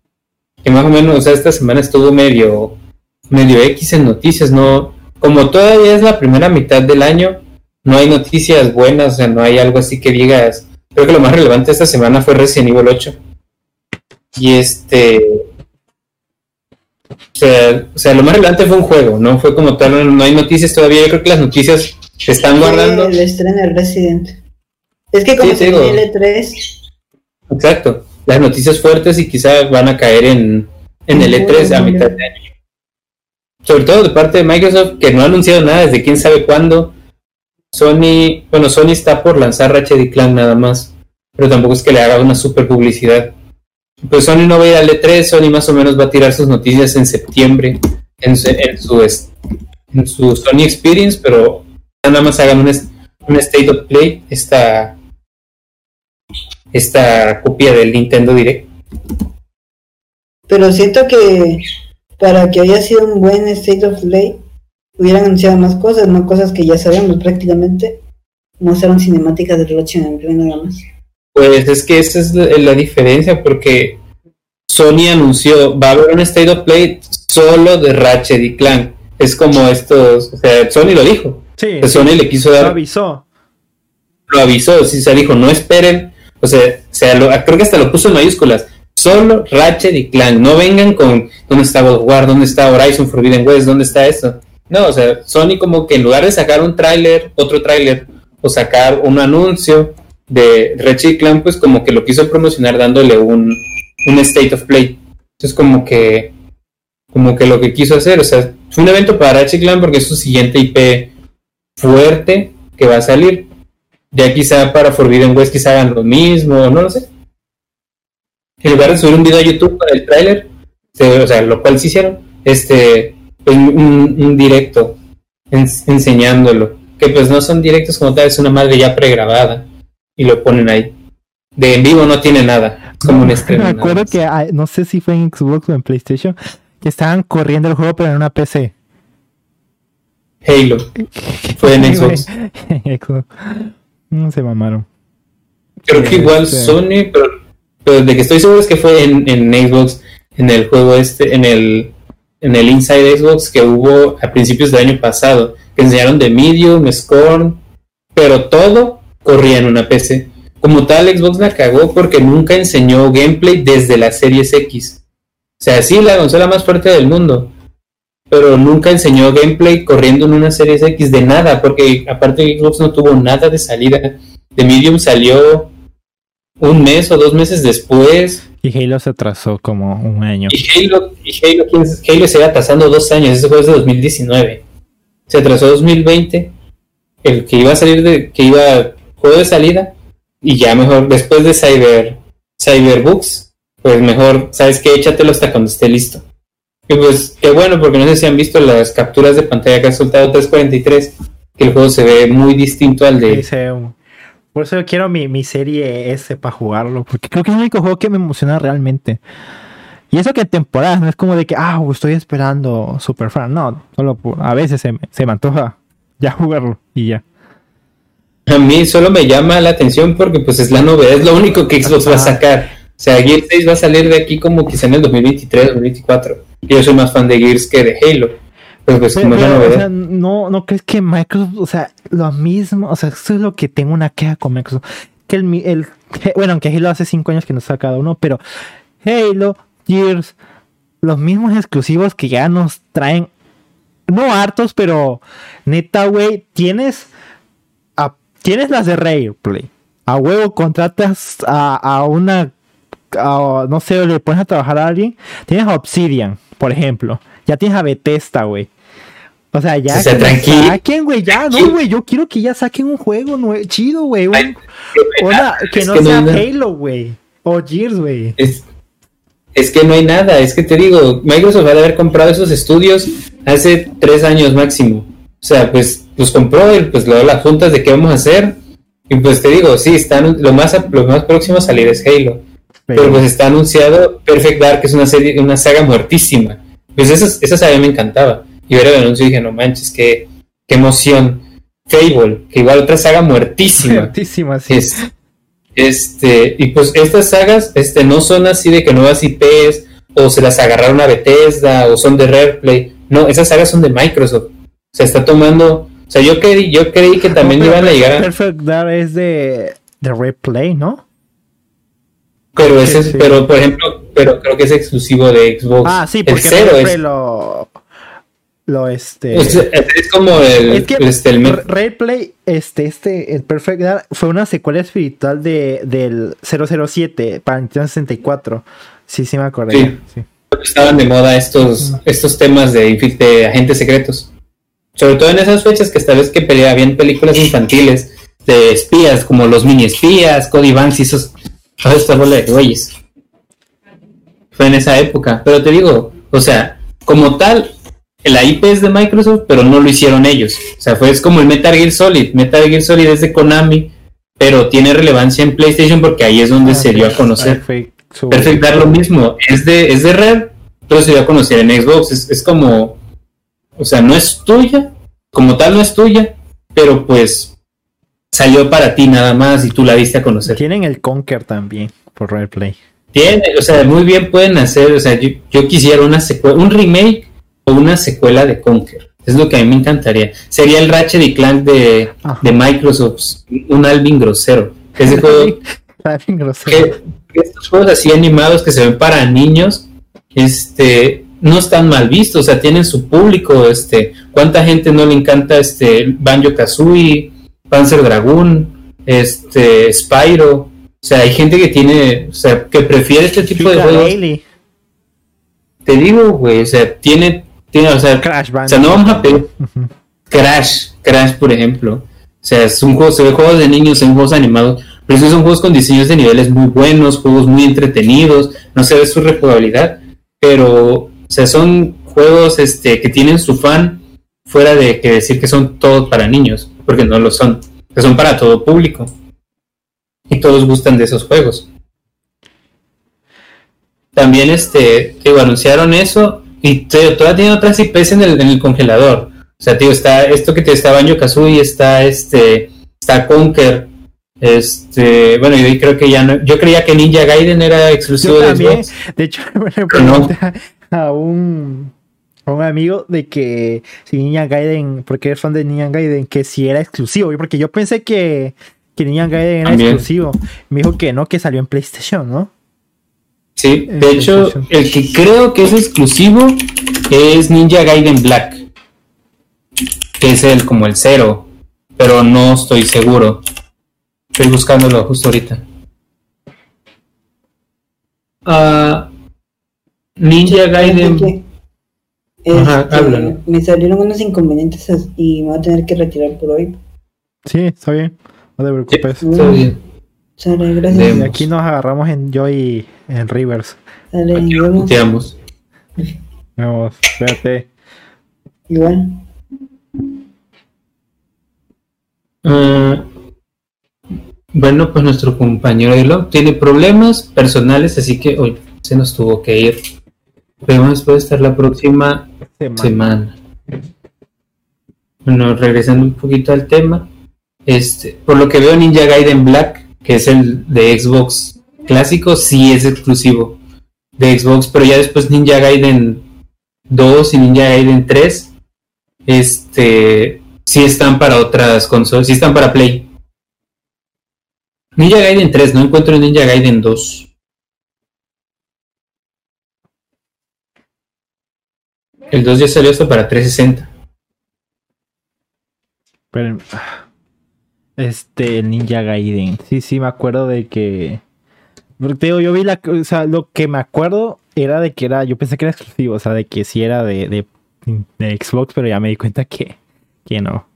Que más o menos, o sea, esta semana estuvo medio, medio X en noticias, no, como todavía es la primera mitad del año, no hay noticias buenas, o sea, no hay algo así que digas. Creo que lo más relevante esta semana fue Resident Evil 8. Y este, o sea, o sea, lo más relevante fue un juego, no fue como tal, no, hay noticias todavía. Yo creo que las noticias se están guardando. El estreno del Resident. Es que como Sí, se digo. viene el E3, Exacto. Las noticias fuertes y quizás van a caer en, en el E3 a mitad de año. Sobre todo de parte de Microsoft, que no ha anunciado nada desde quién sabe cuándo. Sony, bueno, Sony está por lanzar Ratchet y Clank nada más, pero tampoco es que le haga una super publicidad. Pues Sony no va a ir al E3, Sony más o menos va a tirar sus noticias en septiembre en su, en su, Sony Experience, pero nada más hagan un, un State of Play, esta, esta copia del Nintendo Direct. pero siento que para que haya sido un buen State of Play, hubieran anunciado más cosas, no cosas que ya sabemos prácticamente. Mostraron cinemáticas de Ratchet Clank nada más. Pues es que esa es la, la diferencia, porque Sony anunció, va a haber un State of Play solo de Ratchet y Clank. Es como estos, o sea, Sony lo dijo. Sí, Sony le quiso lo dar, avisó. lo avisó, sí, se dijo, no esperen, o sea, o sea lo- creo que hasta lo puso en mayúsculas, solo Ratchet y Clank, no vengan con dónde está God dónde está Horizon Forbidden West, dónde está esto. No, o sea, Sony como que en lugar de sacar un tráiler, otro tráiler, o sacar un anuncio, de Ratchet Clank, pues como que lo quiso promocionar dándole un, un State of Play. Entonces como que, como que lo que quiso hacer, o sea, fue un evento para Ratchet Clank porque es su siguiente IP fuerte que va a salir. Ya quizá para Forbidden West quizá hagan lo mismo, no lo sé. En lugar de subir un video a YouTube para el tráiler, o sea, lo cual sí hicieron, este, un, un directo enseñándolo. Que pues no son directos como tal, es una madre ya pregrabada y lo ponen ahí. De en vivo no tiene nada, es como un estreno. Me acuerdo que no sé si fue en Xbox o en PlayStation que estaban corriendo el juego pero en una PC. Halo. Fue en Xbox. No se mamaron. Creo que igual este Sony, pero, pero, de que estoy seguro es que fue en, Xbox, en el juego este, en el en el Inside Xbox que hubo a principios del año pasado, que enseñaron de Medium, Scorn, pero todo corría en una PC. Como tal, Xbox la cagó porque nunca enseñó gameplay desde la Series X. O sea, sí, la consola más fuerte del mundo, pero nunca enseñó gameplay corriendo en una Series X de nada, porque aparte Xbox no tuvo nada de salida. De Medium salió un mes o dos meses después. Y Halo se atrasó como un año. Y Halo, y Halo, Halo se iba atrasando dos años, ese fue desde 2019. Se atrasó 2020, el que iba a salir de, que iba juego de salida, y ya mejor, después de Cyber, Cyberbooks, pues mejor, ¿sabes qué? Échatelo hasta cuando esté listo. Y pues, qué bueno, porque no sé si han visto las capturas de pantalla que ha soltado 343, que el juego se ve muy distinto al de... Por eso yo quiero mi, mi serie S para jugarlo, porque creo que es el único juego que me emociona realmente. Y eso que en temporadas no es como de que, ah, estoy esperando Super Fan. No, solo a veces se, se me antoja ya jugarlo y ya. A mí solo me llama la atención porque pues es la novedad, es lo único que Xbox va a sacar. O sea, Gears 6 va a salir de aquí como quizá en el 2023, 2024. Yo soy más fan de Gears que de Halo. Pero pues como novedad. O sea, no, no crees que Microsoft, o sea, lo mismo, o sea, eso es lo que tengo una queja con Microsoft. Que el, el bueno, aunque Halo hace 5 años que nos saca cada uno, pero Halo, Gears, los mismos exclusivos que ya nos traen, no hartos, pero neta, güey, tienes tienes las de Play. A huevo contratas a, una. no sé, le pones a trabajar a alguien. Tienes a Obsidian, por ejemplo. Ya tienes a Bethesda, güey. O sea, ya se que saquen, güey, ya, no, güey, yo quiero que ya saquen un juego chido, güey. que no sea Halo, güey. O Gears, güey. Es, es, que no hay nada, es que te digo, Microsoft va a haber comprado esos estudios hace tres años máximo. O sea, pues los compró y pues luego las juntas de qué vamos a hacer. Y pues te digo, sí, están lo más, lo más próximo a salir es Halo. Pero, pues está anunciado Perfect Dark, que es una serie, una saga muertísima. Pues esa, esa saga me encantaba. Y ver el anuncio y dije, no manches, qué, qué emoción. Fable, que igual otra saga muertísima. Muertísima, sí. este, y pues estas sagas este, no son así de que nuevas IPs, o se las agarraron a Bethesda, o son de Rare Play. No, esas sagas son de Microsoft se está tomando. O sea, yo creí, yo creí que también iban a llegar a. Perfect Dark es de, de Replay, ¿no? Pero ese es, pero por ejemplo, pero creo que es exclusivo de Xbox. Ah, sí, porque el cero es... lo lo este es, como el es que este, el Replay este este el Perfect Dark fue una secuela espiritual de del 007 para Nintendo 64. Sí, sí me. Sí. sí. Estaban de moda estos estos temas de, de agentes secretos. Sobre todo en esas fechas que esta vez que habían películas infantiles de espías, como los mini espías, Cody Banks y esos, toda esta bola de güeyes. Fue en esa época. Pero te digo, o sea, como tal, la IP es de Microsoft, pero no lo hicieron ellos. O sea, fue es como el Metal Gear Solid. Metal Gear Solid es de Konami, pero tiene relevancia en PlayStation porque ahí es donde ah, se dio a conocer. Perfect, Dark lo mismo. Es de, es de Rare, pero se dio a conocer en Xbox. Es, es como o sea, no es tuya, como tal no es tuya, pero pues salió para ti nada más y tú la viste a conocer. Tienen el Conquer también por Replay. Tiene, o sea, muy bien pueden hacer, o sea, yo, quisiera una secuela, un remake o una secuela de Conquer. Es lo que a mí me encantaría. Sería el Ratchet y Clank de, de Microsoft, un Alvin grosero. Ese juego. Alvin grosero. estos juegos así animados que se ven para niños, este, no están mal vistos, o sea, tienen su público, este, cuánta gente no le encanta este Banjo Kazooie, Panzer Dragoon, este, Spyro. O sea, hay gente que tiene, o sea, que prefiere este tipo de juegos. Te digo, güey, o sea, tiene, o sea, Crash o sea, no vamos a pedir. Crash, Crash, por ejemplo. O sea, es un juego, se ve juegos de niños, son juegos animados, pero esos son juegos con diseños de niveles muy buenos, juegos muy entretenidos, no se ve su rejugabilidad, pero, o sea, son juegos este, que tienen su fan fuera de que decir que son todos para niños, porque no lo son, que son para todo público. Y todos gustan de esos juegos. También, este, digo, anunciaron eso y te- todavía tienen otras IPs en el, en el congelador. O sea, tío, está esto que te está Banjo Kazooie, está este, está Conker, este, bueno, yo creo que ya no, yo creía que Ninja Gaiden era exclusivo Yo de. Xbox. De hecho, me no. pregunté a un, a un amigo de que si Ninja Gaiden, porque es fan de Ninja Gaiden, que si era exclusivo. Porque yo pensé que, que Ninja Gaiden era También. exclusivo. Me dijo que no, que salió en PlayStation, ¿no? Sí, En de hecho, el que creo que es exclusivo es Ninja Gaiden Black, que es el como el cero, pero no estoy seguro. Estoy buscándolo justo ahorita. Ah, Ninja Gaiden. Enrique, Ajá, este, háblalo. me salieron unos inconvenientes y me voy a tener que retirar por hoy. Sí, está bien. No te preocupes. Está bien. Sale, gracias. Vemos. Aquí nos agarramos en Joy en Rivers. Sale, Aquí nos vemos. Vamos, espérate. Igual. Ah, bueno, pues nuestro compañero tiene problemas personales, así que hoy se nos tuvo que ir. Pero después estar la próxima Semana. semana. Bueno, regresando un poquito al tema, este, por lo que veo Ninja Gaiden Black, que es el de Xbox clásico, sí es exclusivo de Xbox, pero ya después Ninja Gaiden 2 y Ninja Gaiden 3, este, sí están para otras consolas, sí están para Play. Ninja Gaiden 3, no encuentro Ninja Gaiden 2. El 2 ya salió hasta para 360. Esperen. Este, el Ninja Gaiden. Sí, sí, me acuerdo de que. porque digo, yo vi la. O sea, lo que me acuerdo era de que era. Yo pensé que era exclusivo, o sea, de que sí era de, de, de Xbox, pero ya me di cuenta que, que no.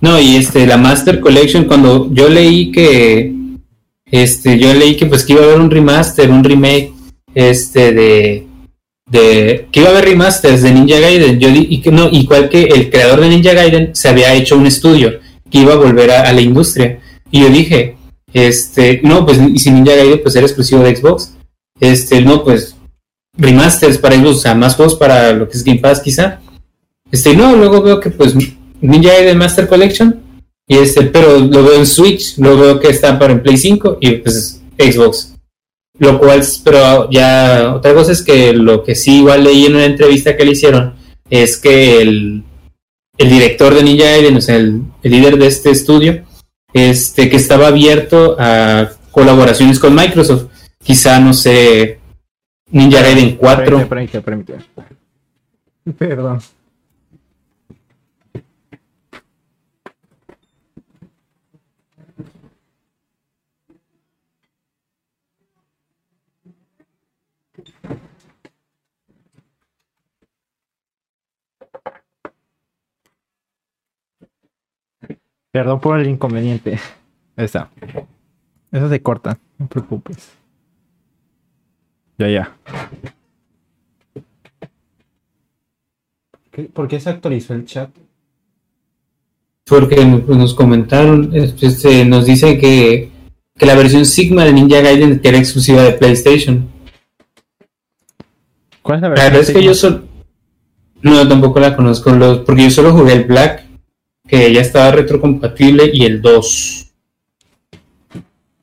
No, y este, la Master Collection, cuando yo leí que, este, yo leí que pues que iba a haber un remaster, un remake, este, de, de, que iba a haber remasters de Ninja Gaiden, yo di, y que no, igual que el creador de Ninja Gaiden se había hecho un estudio que iba a volver a, la industria, y yo dije, este, no, pues, y si Ninja Gaiden pues era exclusivo de Xbox, este, no, pues, remasters para Xbox, o sea, más juegos para lo que es Game Pass quizá, este, no, luego veo que pues Ninja Gaiden Master Collection, y este, pero lo veo en Switch, lo veo que está para en Play 5 y pues Xbox. Lo cual, pero ya otra cosa es que lo que sí igual leí en una entrevista que le hicieron es que el, el director de Ninja Gaiden, o sea, el, el líder de este estudio, este, que estaba abierto a colaboraciones con Microsoft. Quizá, no sé, Ninja Gaiden 4. Permite, permite, permite. Perdón. Perdón por el inconveniente. Ahí está. Eso se corta, no te preocupes. Ya, ya. ¿Qué- ¿Por qué se actualizó el chat? porque nos comentaron, este, nos dice que, que la versión Sigma de Ninja Gaiden que era exclusiva de PlayStation. ¿Cuál es la La versión? verdad es que yo solo... No, tampoco la conozco, los, porque yo solo jugué el Black, que ya estaba retrocompatible, y el 2.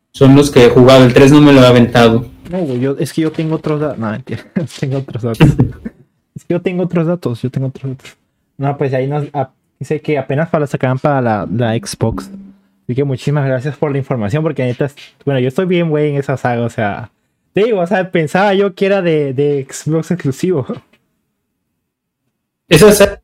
Son los que he jugado, el 3 no me lo he aventado. No, güey, yo, es que yo tengo otros datos. No, mentira. tengo otros datos. es que yo tengo otros datos. Yo tengo otros datos. No, pues ahí nos ah, dice que apenas para sacar para la, la Xbox. Así que muchísimas gracias por la información. Porque neta, bueno, yo estoy bien, güey, en esa saga. O sea, te digo, o sea, pensaba yo que era de, de Xbox exclusivo. Esas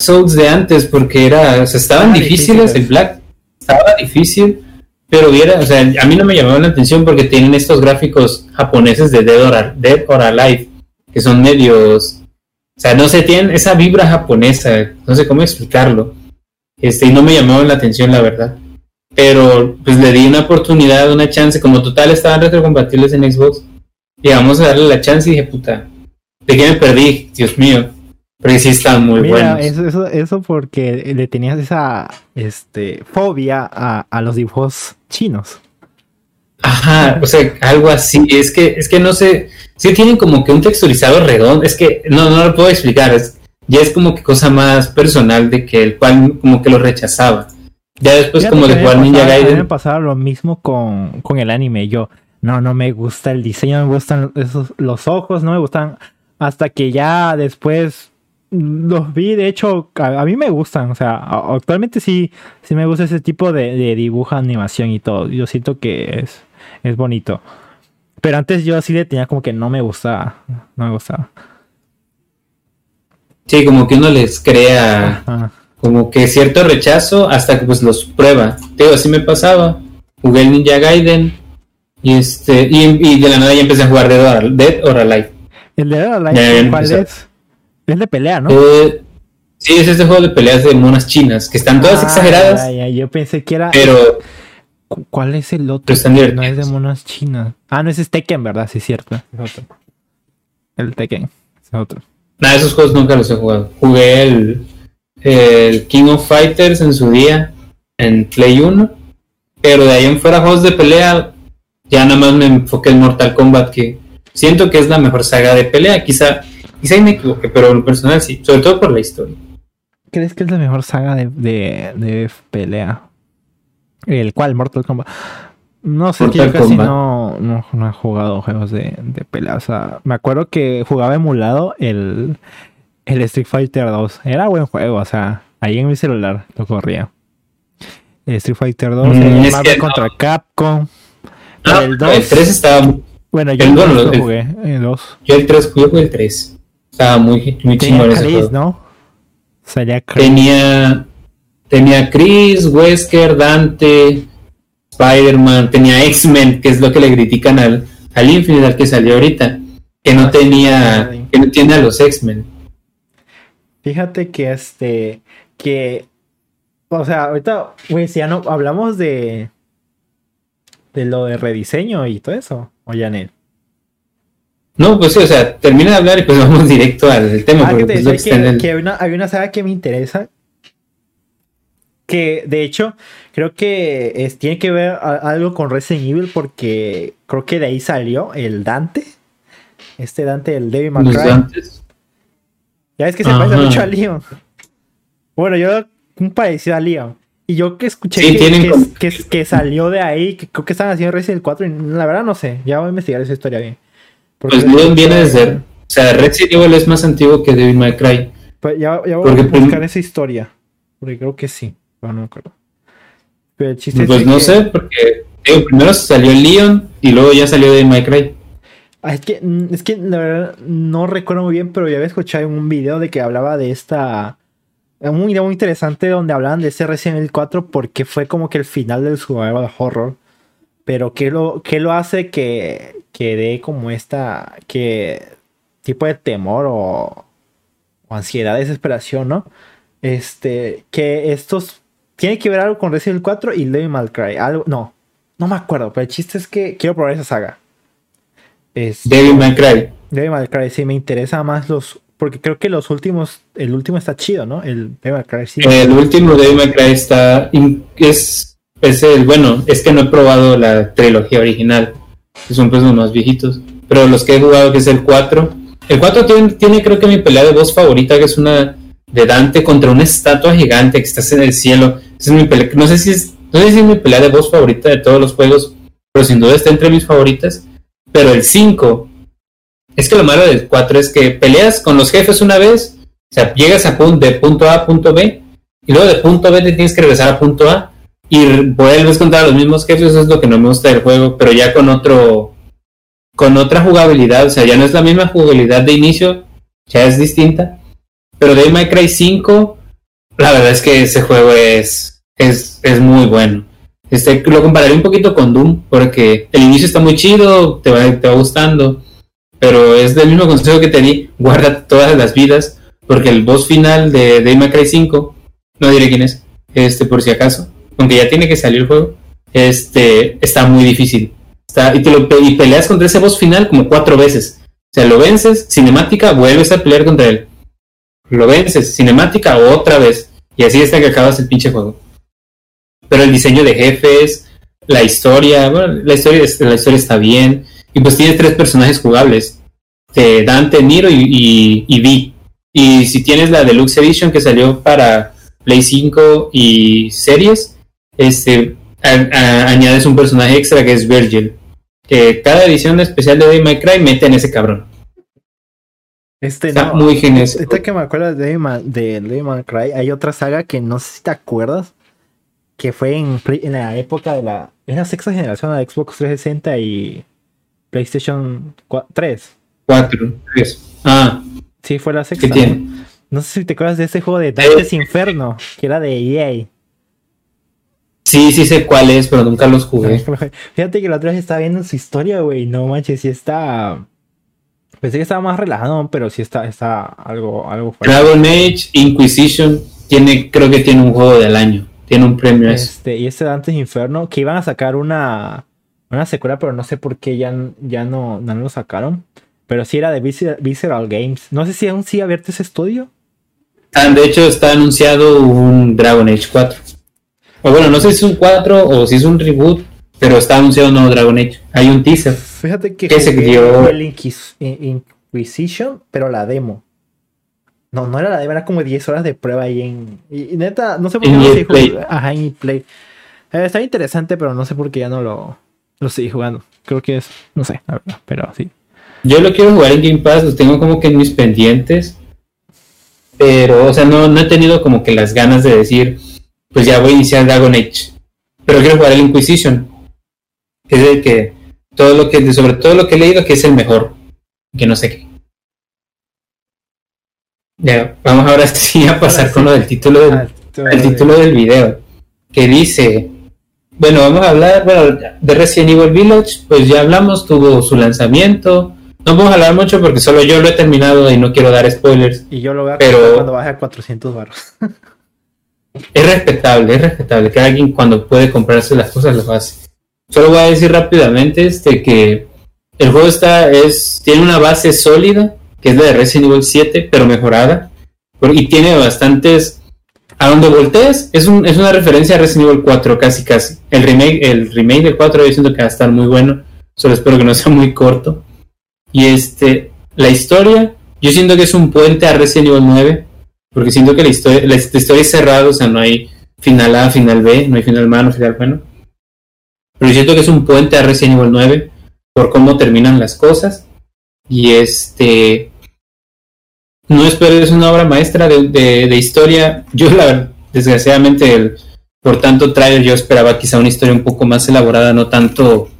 Souls de antes, porque era, o sea, estaban Ah, difíciles, difíciles. el Black estaba difícil, pero viera, o sea, a mí no me llamaba la atención porque tienen estos gráficos japoneses de Dead or, Dead or Alive, que son medios, o sea, no sé, tienen esa vibra japonesa, no sé cómo explicarlo. Este, y no me llamaba la atención, la verdad. Pero pues le di una oportunidad, una chance, como total estaban retrocompatibles en Xbox, y vamos a darle la chance y dije, puta, ¿de qué me perdí? Dios mío. Porque sí están muy Mira, buenos. eso, eso, eso porque le tenías esa este, fobia a, a los dibujos chinos. Ajá, o sea, algo así. Es que, es que no sé. Sí tienen como que un texturizado redondo. Es que no, no lo puedo explicar. Es, ya es como que cosa más personal de que el cual como que lo rechazaba. Ya después Fíjate como de jugar Ninja mí me Gaiden. pasaba lo mismo con, con el anime. Yo, no, no me gusta el diseño, no me gustan esos, los ojos, no me gustan. Hasta que ya después los vi, de hecho, a, a mí me gustan. O sea, actualmente sí, sí me gusta ese tipo de, de dibujo, animación y todo. Yo siento que es, es bonito. Pero antes yo sí le tenía como que no me gustaba. No me gustaba. Sí, como que uno les crea Ajá. como que cierto rechazo hasta que pues los prueba. Te digo, así me pasaba. Jugué el Ninja Gaiden. Y este, y, y de la nada ya empecé a jugar Dead or, Dead or Alive. El de Dead or Alive, ya ¿cuál empezó. es? Es de pelea, ¿no? Eh, sí, es este juego de peleas de monas chinas, que están todas Ah, exageradas, ya, ya, Yo pensé que era. pero Cu- ¿Cuál es el otro? No es de monas chinas. Ah, no, ese es Tekken, ¿verdad? Sí, es cierto. Es otro. El Tekken. Es otro. nada, esos juegos nunca los he jugado. Jugué el, el King of Fighters en su día, en Play 1, pero de ahí en fuera juegos de pelea, ya nada más me enfoqué en Mortal Kombat, que siento que es la mejor saga de pelea, quizá, quizá ahí me equivoqué, pero en lo personal sí, sobre todo por la historia. ¿Crees que es la mejor saga de, de, de pelea? ¿El cual? Mortal Kombat. No sé, es que yo Mortal casi no, no, no he jugado juegos de, de pelea. O sea, me acuerdo que jugaba emulado el, el Street Fighter 2. Era buen juego, o sea, ahí en mi celular lo corría. El Street Fighter 2, Mm, el Marvel que no. contra Capcom. Ah, el el, 2. 3 estaba, Bueno, yo El el bueno, 2 lo el- jugué, el 2. yo el 3 jugué el 3, estaba muy, muy chingón ese Chris, juego. ¿no? Salía Chris. Tenía, tenía Chris, Wesker, Dante, Spider-Man, tenía X-Men, que es lo que le critican al, al Infinite, al que salió ahorita, que no tenía, que no tiene a los X-Men. Fíjate que este, que, o sea, ahorita, güey, si ya no hablamos de, de lo de rediseño y todo eso, o Janet. No, pues sí, o sea, termina de hablar y pues vamos directo al tema, Ah, que porque pues, que el- hay, una, hay una saga que me interesa. Que de hecho, creo que es- tiene que ver a- algo con Resident Evil porque creo que de ahí salió el Dante. Este Dante, el David McCray. Ya ves que se Ajá. parece mucho a Leon. Bueno, yo un parecido a Leon. Y yo que escuché Sí, que, que, que- salió de ahí, que creo que están haciendo Resident 4, y la verdad no sé, ya voy a investigar esa historia bien. Pues Leon viene desde, o sea, Resident Evil es más antiguo que Devil May Cry. Pues ya, ya voy porque a buscar prim- esa historia. Porque creo que sí, pero no me acuerdo. Pero el chiste Pues es no que- sé, porque digo, primero salió Leon y luego ya salió Devil May Cry. Ah, es que, mm, es que la verdad no recuerdo muy bien, pero ya había escuchado en un video de que hablaba de esta. Un video muy interesante donde hablaban de ese Resident Evil 4 porque fue como que el final del survival horror. Pero ¿qué lo, qué lo hace que, que dé como esta. que tipo de temor o, o ansiedad, desesperación, ¿no? Este. Que estos. Tiene que ver algo con Resident Evil 4 y Devil May Cry. Algo. No. No me acuerdo, pero el chiste es que quiero probar esa saga. Es, Devil May Cry. Devil May Cry, sí, me interesa más los. Porque creo que los últimos. El último está chido, ¿no? El Devil May Cry, sí. El último Devil May Cry está. es, es el. Bueno, es que no he probado la trilogía original. Que son pues los más viejitos. Pero los que he jugado, que es el 4. El 4 tiene, tiene creo que mi pelea de voz favorita, que es una de Dante contra una estatua gigante que está en el cielo. Es mi pelea. No sé si es. No sé si es mi pelea de voz favorita de todos los juegos. Pero sin duda está entre mis favoritas. Pero el 5. Es que lo malo del 4 es que peleas con los jefes una vez. O sea, llegas a punto, de punto A a punto B. Y luego de punto B te tienes que regresar a punto A. Y vuelves contra los mismos jefes. Eso es lo que no me gusta del juego. Pero ya con otro. Con otra jugabilidad. O sea, ya no es la misma jugabilidad de inicio. Ya es distinta. Pero Devil May Cry 5. La verdad es que ese juego es. es, es muy bueno. Este, lo compararé un poquito con Doom, porque el inicio está muy chido, te va, te va gustando, pero es del mismo consejo que te di, guarda todas las vidas, porque el boss final de May Cry 5, no diré quién es, este, por si acaso, aunque ya tiene que salir el juego, este, está muy difícil. Está, y, te lo, y peleas contra ese boss final como cuatro veces. O sea, lo vences, cinemática, vuelves a pelear contra él. Lo vences, cinemática, otra vez. Y así hasta que acabas el pinche juego. Pero el diseño de jefes, la historia, bueno, la historia, la historia está bien. Y pues tienes tres personajes jugables. Dante, Niro y, y, Vi. Y si tienes la Deluxe Edition que salió para Play 5 y series, este, añades un personaje extra que es Virgil. Que cada edición especial de Devil May Cry mete en ese cabrón. Este Está no, muy genial. Ahorita que me acuerdo de Devil May- Cry, hay otra saga que no sé si te acuerdas, que fue en, en la época de la, es la sexta generación de Xbox 360 y PlayStation 4 3. Cuatro, tres. Ah, Sí, fue la sexta. ¿qué ¿no? tiene? No sé si te acuerdas de ese juego de Dante's Inferno, que era de EA. Sí, sí sé cuál es, pero nunca los jugué. Fíjate que la otra vez estaba viendo su historia, güey. No manches, sí está. Pensé que estaba más relajado, pero sí está, está algo, algo fuerte. Dragon Age Inquisition tiene, creo que tiene un juego del año. Tiene un premio. Este, y este Dante's Inferno, que iban a sacar una, una secuela, pero no sé por qué ya, ya no, no lo sacaron. Pero sí era de Visceral, Visceral Games. No sé si aún sigue abierto ese estudio. Ah, de hecho, está anunciado un Dragon Age 4. O bueno, no sé si es un 4 o si es un reboot, pero está anunciado un nuevo Dragon Age. Hay un teaser. Fíjate que ¿Qué se dio? el Inquis- In- Inquisition, pero la demo. No, no era la demo, era como 10 horas de prueba ahí en. Y, y neta, no sé por qué no seguí Play. jugando. Ajá, en EA Play. Eh, está interesante, pero no sé por qué ya no lo, lo seguí jugando. Creo que es. No sé, la verdad, pero sí. Yo lo quiero jugar en Game Pass, lo tengo como que en mis pendientes. Pero, o sea, no, no he tenido como que las ganas de decir, pues ya voy a iniciar Dragon Age. Pero quiero jugar el Inquisition. Que es el que, todo lo que, sobre todo lo que he leído, que es el mejor. Que no sé qué. Ya, vamos ahora sí a pasar con lo del título del, Ah, el título del video, que dice, bueno, vamos a hablar, bueno, de Resident Evil Village, pues ya hablamos, tuvo su lanzamiento, no vamos a hablar mucho porque solo yo lo he terminado y no quiero dar spoilers, Y yo lo voy a Pero- cuando baje a 400 baros. es respetable, es respetable, que alguien cuando puede comprarse las cosas lo hace. Solo voy a decir rápidamente este que el juego está, es, tiene una base sólida, que es la de Resident Evil 7, pero mejorada, y tiene bastantes a donde voltees es, un, es una referencia a Resident Evil 4 casi casi. El remake, el remake del 4 yo siento que va a estar muy bueno. Solo espero que no sea muy corto. Y este, la historia, yo siento que es un puente a Resident Evil 9. Porque siento que la historia, la, historia es cerrada, o sea, no hay final A, final B, no hay final malo, final bueno. Pero siento que es un puente a Resident Evil 9 por cómo terminan las cosas. Y este, no esperes una obra maestra de, de- historia. Yo, la desgraciadamente, el- por tanto trailer, yo esperaba quizá una historia un poco más elaborada, no tanto.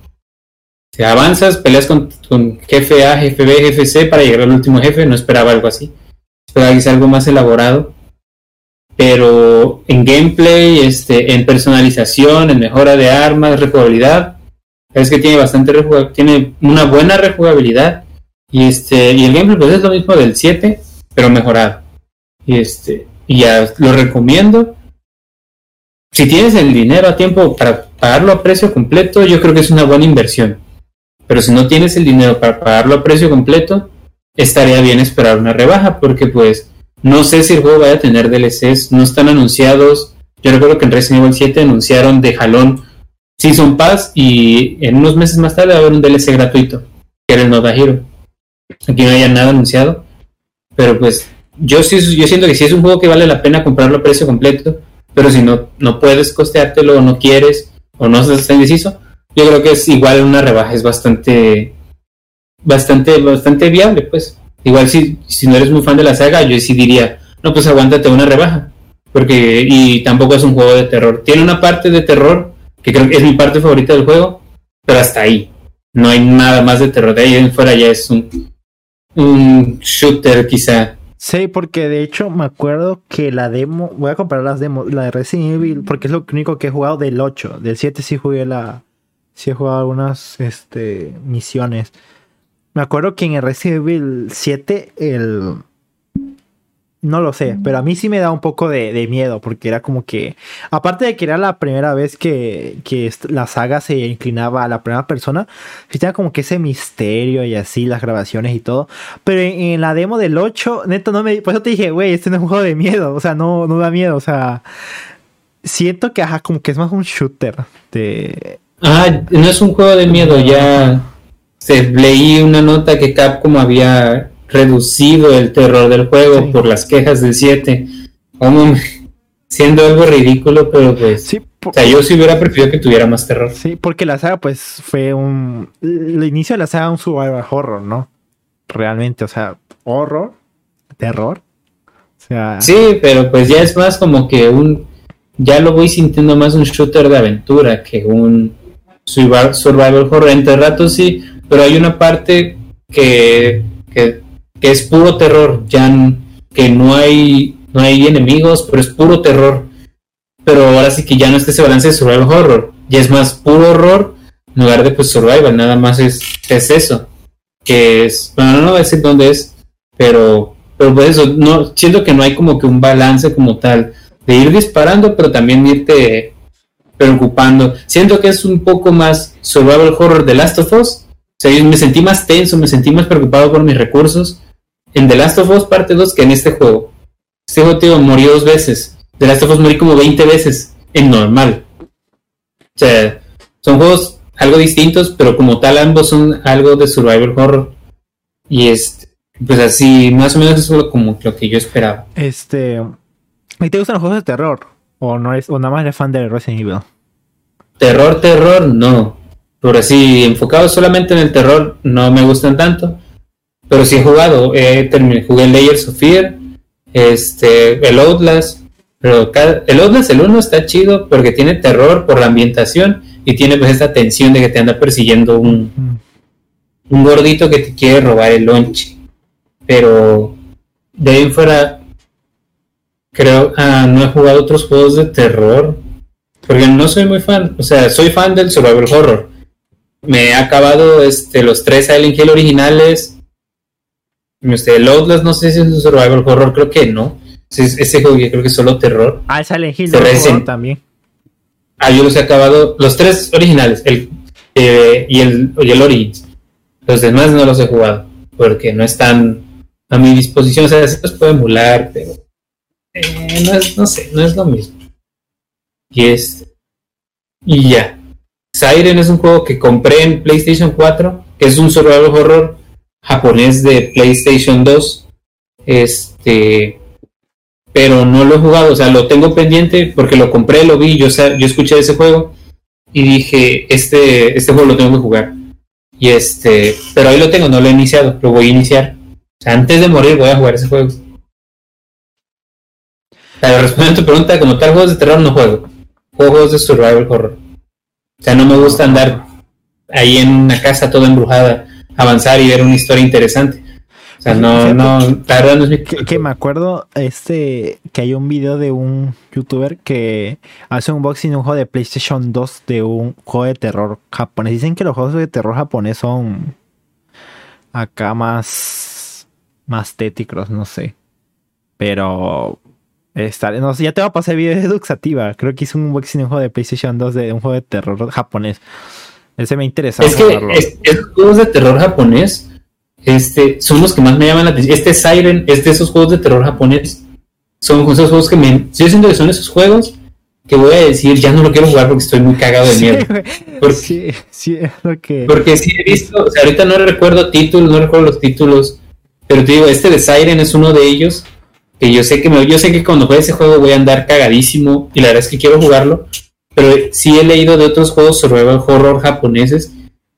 Si avanzas, peleas con, con jefe A, jefe B, jefe C para llegar al último jefe, no esperaba algo así. Quizá algo más elaborado. Pero en gameplay, este, en personalización, en mejora de armas, rejugabilidad, es que tiene bastante tiene una buena rejugabilidad. Y este, y el gameplay pues es lo mismo del 7, pero mejorado. Y este, y ya lo recomiendo. Si tienes el dinero a tiempo para pagarlo a precio completo, yo creo que es una buena inversión. Pero si no tienes el dinero para pagarlo a precio completo, estaría bien esperar una rebaja, porque pues no sé si el juego vaya a tener DLCs, no están anunciados. Yo recuerdo que en Resident Evil 7 anunciaron de jalón Season Pass y en unos meses más tarde va a haber un DLC gratuito, que era el Nova Hero. Aquí no haya nada anunciado, pero pues yo sí yo siento que sí es un juego que vale la pena comprarlo a precio completo, pero si no no puedes costeártelo o no quieres o no estás indeciso, yo creo que es igual una rebaja es bastante bastante bastante viable, pues. Igual si si no eres muy fan de la saga, yo sí diría, no pues aguántate una rebaja, porque y tampoco es un juego de terror. Tiene una parte de terror que creo que es mi parte favorita del juego, pero hasta ahí. No hay nada más de terror. De ahí en fuera ya es un, un shooter quizá Sí, porque de hecho me acuerdo que la demo, voy a comparar las demos, la de Resident Evil, porque es lo único que he jugado del 8, del 7 sí jugué la, sí he jugado algunas este, misiones. Me acuerdo que en Resident Evil 7 el, no lo sé, pero a mí sí me da un poco de, miedo, porque era como que, aparte de que era la primera vez que, que, la saga se inclinaba a la primera persona, sí tenía como que ese misterio y así, las grabaciones y todo. Pero en, la demo del 8, neto, no me. Por eso te dije, güey, este no es un juego de miedo, o sea, no, no da miedo, o sea. Siento que, ajá, como que es más un shooter. De... Ah, no es un juego de miedo, ya. Se, leí una nota que Capcom había reducido el terror del juego por las quejas del 7. siendo algo ridículo, pero pues. O sea, yo sí hubiera preferido que tuviera más terror. Sí, porque la saga, pues, fue un. El inicio de la saga, un survival horror, ¿no? Realmente, o sea, horror, terror. O sea. Sí, pero pues ya es más como que un. Ya lo voy sintiendo más un shooter de aventura que un survival horror. Entre ratos sí, pero hay una parte que, que que es puro terror, ya que no hay, no hay enemigos, pero es puro terror. Pero ahora sí que ya no está ese balance de survival horror, ya es más puro horror en lugar de pues survival, nada más es, es eso. Que es, bueno, no voy a decir dónde es, pero, pero pues eso, no, siento que no hay como que un balance como tal de ir disparando, pero también irte preocupando. Siento que es un poco más survival horror de Last of Us. Sea, me sentí más tenso, me sentí más preocupado por mis recursos en The Last of Us parte 2 que en este juego. Este juego, tío, murió dos veces. The Last of Us morí como 20 veces en normal. O sea, son juegos algo distintos, pero como tal ambos son algo de survival horror. Y este, pues así, más o menos eso es como lo que yo esperaba. Este, ¿y te gustan los juegos de terror? ¿O no es, o nada más eres fan de Resident Evil? Terror, terror, no. Pero así, enfocado solamente en el terror, no me gustan tanto. Pero sí he jugado, eh, jugué Layers of Fear, este, el Outlast, pero el Outlast, el 1 está chido porque tiene terror por la ambientación y tiene pues esta tensión de que te anda persiguiendo un, un gordito que te quiere robar el lonche. Pero de ahí fuera, creo, ah, no he jugado otros juegos de terror porque no soy muy fan, o sea, soy fan del survival horror. Me he acabado este, los tres Silent Hill originales, este, el Outlast no sé si es un survival horror, creo que no. Ese, juego yo creo que es solo terror. Ah, Silent Hill también. Ah, yo los he acabado, los tres originales, el eh, y el y el Origins. Los demás no los he jugado, porque no están a mi disposición. O sea, se los puedo emular, pero eh, no, es, no sé, no es lo mismo. Y es. Y ya. Siren es un juego que compré en PlayStation 4, que es un survival horror japonés de PlayStation 2. Este, pero no lo he jugado, o sea, lo tengo pendiente porque lo compré, lo vi, yo, escuché ese juego y dije, este, este juego lo tengo que jugar. Y este, pero ahí lo tengo, no lo he iniciado, lo voy a iniciar. O sea, antes de morir voy a jugar ese juego. Para responder a tu pregunta, como tal, juegos de terror no juego. Juegos de survival horror. O sea, no me gusta andar ahí en una casa toda embrujada avanzar y ver una historia interesante. O sea, no, no, la verdad no es mi... que, me acuerdo este que hay un video de un youtuber que hace un unboxing de un juego de PlayStation 2 de un juego de terror japonés. Dicen que los juegos de terror japonés son acá más más téticos, no sé. Pero no sé, ya te va a pasar el video de Duxativa. Creo que hizo un unboxing de un juego de PlayStation 2 de un juego de terror japonés. Ese me interesa. Es que es, juegos de terror japonés este, son los que más me llaman la atención. Este Siren es de esos juegos de terror japonés. Son esos juegos que me. Yo siento que son esos juegos que voy a decir, ya no lo quiero jugar porque estoy muy cagado de miedo. porque, sí, sí, es lo que. Porque sí he visto, o sea, ahorita no recuerdo títulos, no recuerdo los títulos, pero te digo, este de Siren es uno de ellos. Que yo sé que me, yo sé que cuando juegue ese juego voy a andar cagadísimo y la verdad es que quiero jugarlo pero sí he leído de otros juegos survival horror japoneses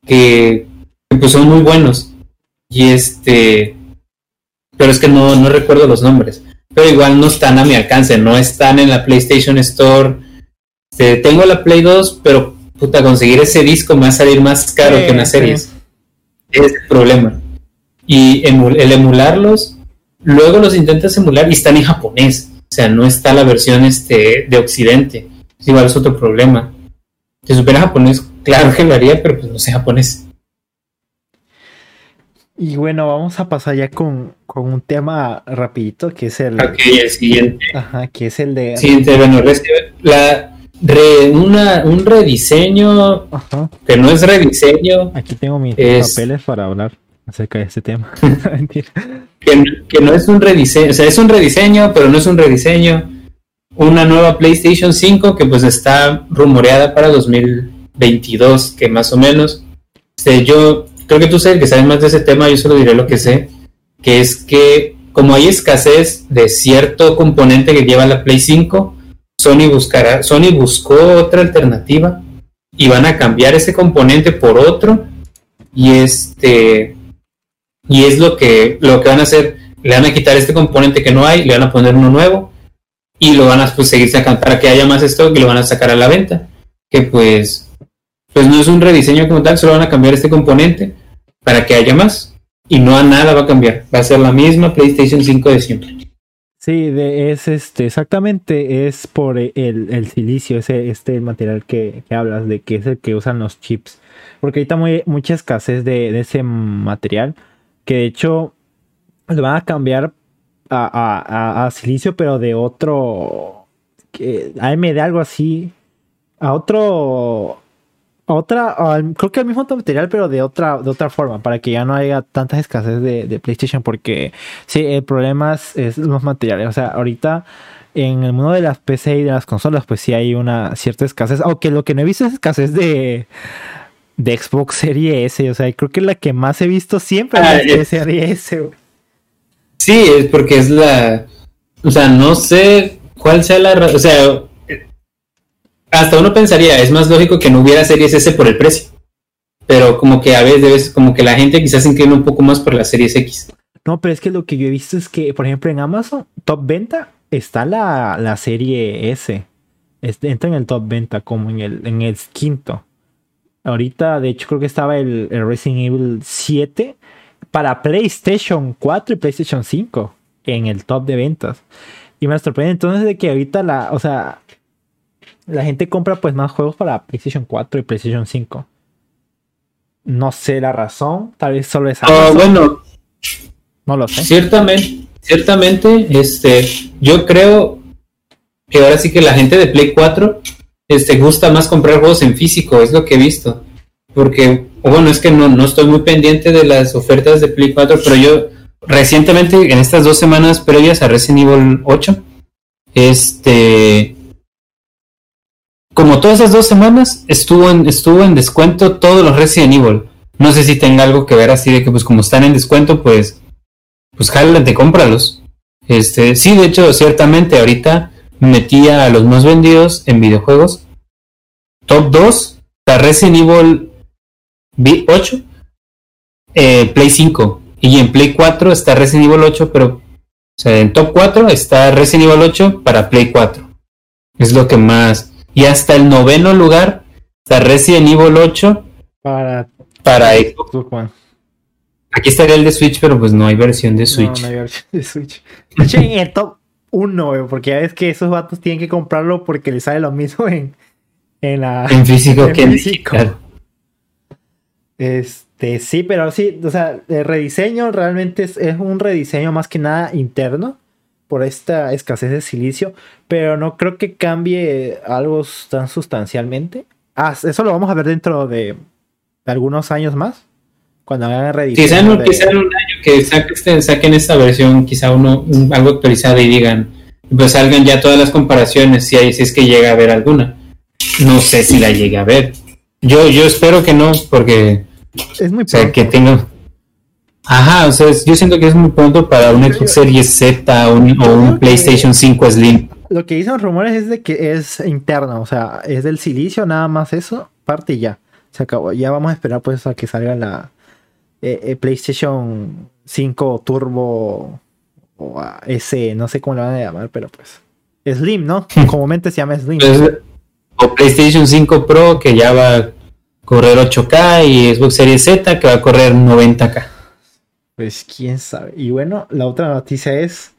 que, pues son muy buenos. Y este, pero es que no, no recuerdo los nombres. Pero igual no están a mi alcance, no están en la PlayStation Store. Este, tengo la Play 2, pero puta, conseguir ese disco me va a salir más caro que una series. Es el problema. Y el emularlos, luego los intentas emular y están en japonés. O sea, no está la versión este, de Occidente. Igual es otro problema. Si supiera japonés, claro que lo haría, pero pues no sé japonés. Y bueno, vamos a pasar ya con, con un tema rapidito, que es el... Ok, el siguiente. Ajá, que es el de... Siguiente, bueno, la, re, una, un rediseño, Ajá. que no es rediseño, Aquí tengo mis Es- papeles para hablar acerca de este tema. Mentira. que, que no es un rediseño, o sea, es un rediseño, pero no es un rediseño. Una nueva PlayStation 5 que pues está rumoreada para 2022, que más o menos. Este, yo creo que tú sabes que sabes más de ese tema, yo solo diré lo que sé, que es que como hay escasez de cierto componente que lleva la Play 5, Sony buscará, Sony buscó otra alternativa y van a cambiar ese componente por otro y este y es lo que lo que van a hacer. Le van a quitar este componente que no hay le van a poner uno nuevo y lo van a pues, seguir sacando para que haya más stock y lo van a sacar a la venta. Que pues pues no es un rediseño como tal solo van a cambiar este componente para que haya más y no a nada va a cambiar. Va a ser la misma PlayStation 5 de siempre. Sí, de, es este, exactamente, es por el, el silicio, ese, este material que, que hablas, de que es el que usan los chips. Porque ahorita muy, mucha escasez de, de ese material, que de hecho lo van a cambiar a, a- a- silicio, pero de otro, que, AMD, algo así, a otro, a otra, creo que al mismo material, pero de otra, de otra forma, para que ya no haya tantas escasez de, de PlayStation, porque Sí, el problema es, es los materiales. O sea, ahorita en el mundo de las PC y de las consolas, pues sí hay una cierta escasez. Aunque lo que no he visto es escasez de, de Xbox Series S. O sea, creo que la que más he visto siempre Ah, es la es- Series S. Sí, es porque es la. O sea, no sé cuál sea la. ra- O sea, hasta uno pensaría, es más lógico que no hubiera series S por el precio. Pero como que a veces, como que la gente quizás se inclina un poco más por las series X. No, pero es que lo que yo he visto es que, por ejemplo, en Amazon, top venta, está la, la serie S. Entra en el top venta como en el, en el quinto. Ahorita, de hecho, creo que estaba el, el Resident Evil 7 para PlayStation 4 y PlayStation 5 en el top de ventas. Y me sorprende entonces de que ahorita la, o sea, la gente compra pues más juegos para PlayStation 4 y PlayStation 5. No sé la razón, tal vez solo es Amazon, bueno, no lo sé. ciertamente, ciertamente, este, yo creo que ahora sí que la gente de Play 4 este, gusta más comprar juegos en físico, es lo que he visto. Porque, bueno, es que no, no estoy muy pendiente de las ofertas de Play 4, pero yo recientemente, en estas dos semanas previas a Resident Evil 8, este, como todas esas dos semanas, estuvo en, estuvo en descuento todos los Resident Evil. No sé si tenga algo que ver así de que pues como están en descuento, pues, pues jálate, cómpralos. Este, sí, de hecho, ciertamente ahorita metía a los más vendidos en videojuegos. Top 2, está Resident Evil Vi- 8, eh, Play 5. Y en Play 4 está Resident Evil 8, pero o sea, en top 4 está Resident Evil 8 para Play 4. Es lo que más. Y hasta el noveno lugar está Resident Evil 8 Para para Xbox. One. Aquí estaría el de Switch, pero pues no hay versión de No, Switch. no hay versión de Switch. De hecho, en el top 1, güey, porque ya ves que esos vatos tienen que comprarlo porque les sale lo mismo en, en la. En físico En que físico. digital. Este, sí, pero sí, o sea, el rediseño realmente es, es un rediseño más que nada interno por esta escasez de silicio, pero no creo que cambie algo tan sustancialmente. Ah, eso lo vamos a ver dentro de algunos años más, cuando hagan rediseño. Quizá en, un- de- quizá en un año que saque este- saquen esta versión, quizá uno un- algo actualizada y digan, pues salgan ya todas las comparaciones, si, hay, si es que llega a haber alguna. No sé si la llegue a ver. Yo, yo espero que no, porque, es muy o sea, pronto. que tenga... Ajá, o sea, yo siento que es muy pronto para un Xbox Series Z o un, o PlayStation 5 Slim. Lo que dicen los rumores es de que es interno, o sea, es del silicio, nada más eso, parte y ya. Se acabó. Ya vamos a esperar pues a que salga la eh, eh, PlayStation 5 Turbo o a S, no sé cómo le van a llamar, pero pues Slim, ¿no? Comúnmente se llama Slim. O PlayStation 5 Pro que ya va a correr 8K y Xbox Series Z que va a correr 90K. Pues quién sabe. Y bueno, la otra noticia es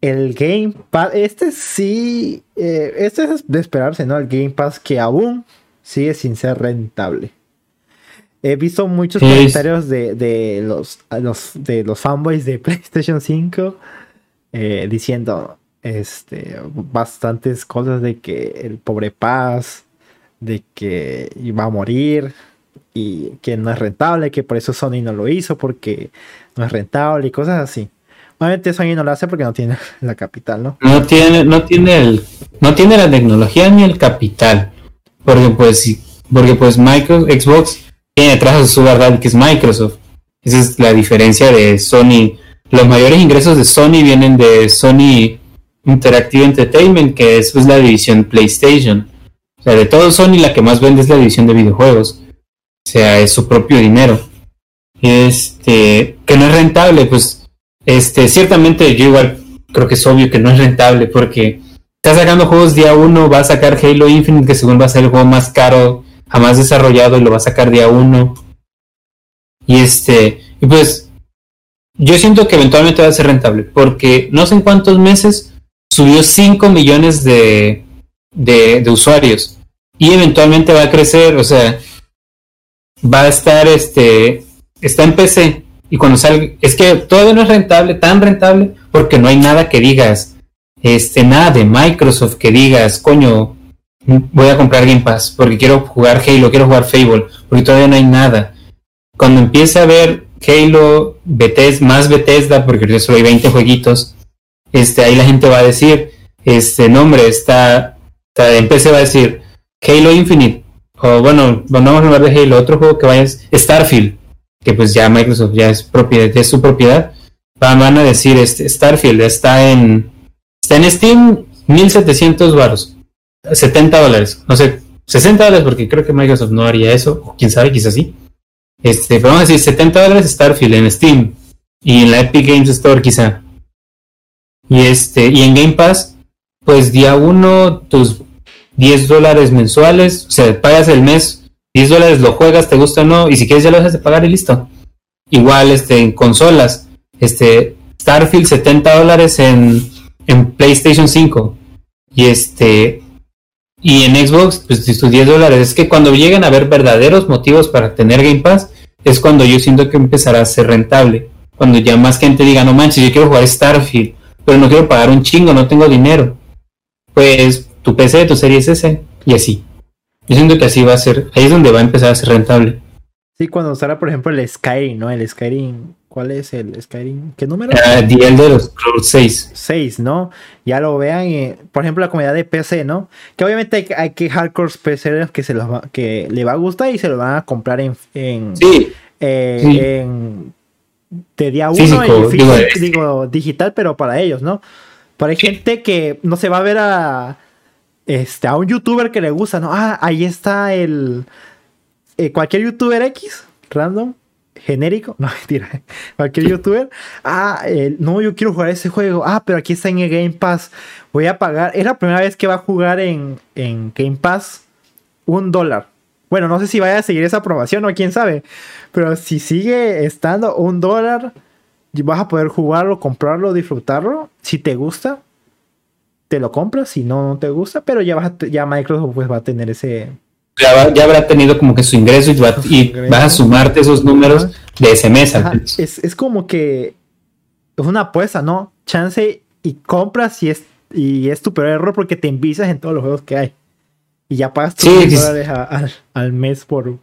el Game Pass. Este sí, eh, este es de esperarse, ¿no? El Game Pass que aún sigue sin ser rentable. He visto muchos comentarios de, los, los, de los fanboys de PlayStation 5 eh, diciendo este, bastantes cosas de que el pobre Paz, de que iba a morir y que no es rentable, que por eso Sony no lo hizo porque no es rentable y cosas así. Obviamente Sony no lo hace porque no tiene la capital, ¿no? No tiene, no tiene el, no tiene la tecnología ni el capital. Porque pues, porque pues Microsoft, Xbox tiene detrás de su verdad que es Microsoft. Esa es la diferencia de Sony. Los mayores ingresos de Sony vienen de Sony Interactive Entertainment, que es pues, la división PlayStation. O sea, de todo Sony la que más vende es la división de videojuegos. O sea, es su propio dinero. Este, que no es rentable, pues, este, ciertamente yo igual creo que es obvio que no es rentable porque está sacando juegos día uno, va a sacar Halo Infinite, que según va a ser el juego más caro jamás desarrollado y lo va a sacar día uno. Y este, y pues, yo siento que eventualmente va a ser rentable, porque no sé en cuántos meses subió 5 millones de, de, usuarios. Y eventualmente va a crecer, o sea, va a estar, este, está en PC y cuando salga, es que todavía no es rentable, tan rentable, porque no hay nada que digas, este, nada de Microsoft que digas, coño, voy a comprar Game Pass porque quiero jugar Halo, quiero jugar Fable, porque todavía no hay nada. Cuando empiece a ver Halo, Bethesda, más Bethesda, porque solo hay 20 jueguitos, este, ahí la gente va a decir, este nombre está, está en va a decir Halo Infinite, o bueno, vamos a hablar de Halo, otro juego que vaya es Starfield, que pues ya Microsoft ya es propiedad, es su propiedad, van, a decir este, Starfield está en, está en Steam 1700 baros 70 dólares, no sé, 60 dólares porque creo que Microsoft no haría eso, o quién sabe, quizás sí. Este, vamos a decir 70 dólares Starfield en Steam y en la Epic Games Store quizá. Y este, y en Game Pass, pues día uno tus 10 dólares mensuales, o sea, pagas el mes, 10 dólares lo juegas, te gusta o no, y si quieres ya lo dejas de pagar y listo. Igual este, en consolas, este, Starfield 70 dólares en, en PlayStation 5. Y este, y en Xbox, pues sus 10 dólares. Es que cuando lleguen a haber verdaderos motivos para tener Game Pass, es cuando yo siento que empezará a ser rentable. Cuando ya más gente diga, no manches, yo quiero jugar Starfield, pero no quiero pagar un chingo, no tengo dinero. Pues tu PC, tu serie es ese, y así. Yo siento que así va a ser, ahí es donde va a empezar a ser rentable. Sí, cuando sale, por ejemplo, el Skyrim, ¿no? El Skyrim ¿Cuál es el Skyrim? ¿Qué número? Uh, The Elder Scrolls 6. 6, ¿no? Ya lo vean, por ejemplo, la comunidad de PC, ¿no? Que obviamente hay, hay que hardcore PC que, se los que le va a gustar y se lo van a comprar en. en sí. Eh, en de día uno y físico, digo, digital, pero para ellos, ¿no? Pero hay gente que no se va a ver a. Este, a un youtuber que le gusta, ¿no? Ah, ahí está el. Eh, cualquier youtuber X, random genérico, no mentira, cualquier youtuber, ah, no, yo quiero jugar ese juego, ah, pero aquí está en el Game Pass, voy a pagar, es la primera vez que va a jugar en, en Game Pass un dólar. Bueno, no sé si vaya a seguir esa aprobación o quién sabe, pero si sigue estando un dólar, vas a poder jugarlo, comprarlo, disfrutarlo, si te gusta, te lo compras, si no, no te gusta, pero ya, vas ya Microsoft pues va a tener ese ya, habrá tenido como que su ingreso y, vas a sumarte esos números de ese mes. Es, como que es una apuesta, ¿no? Chance y compras y es, y es tu peor error porque te envicias en todos los juegos que hay. Y ya pagas tus dólares al, mes por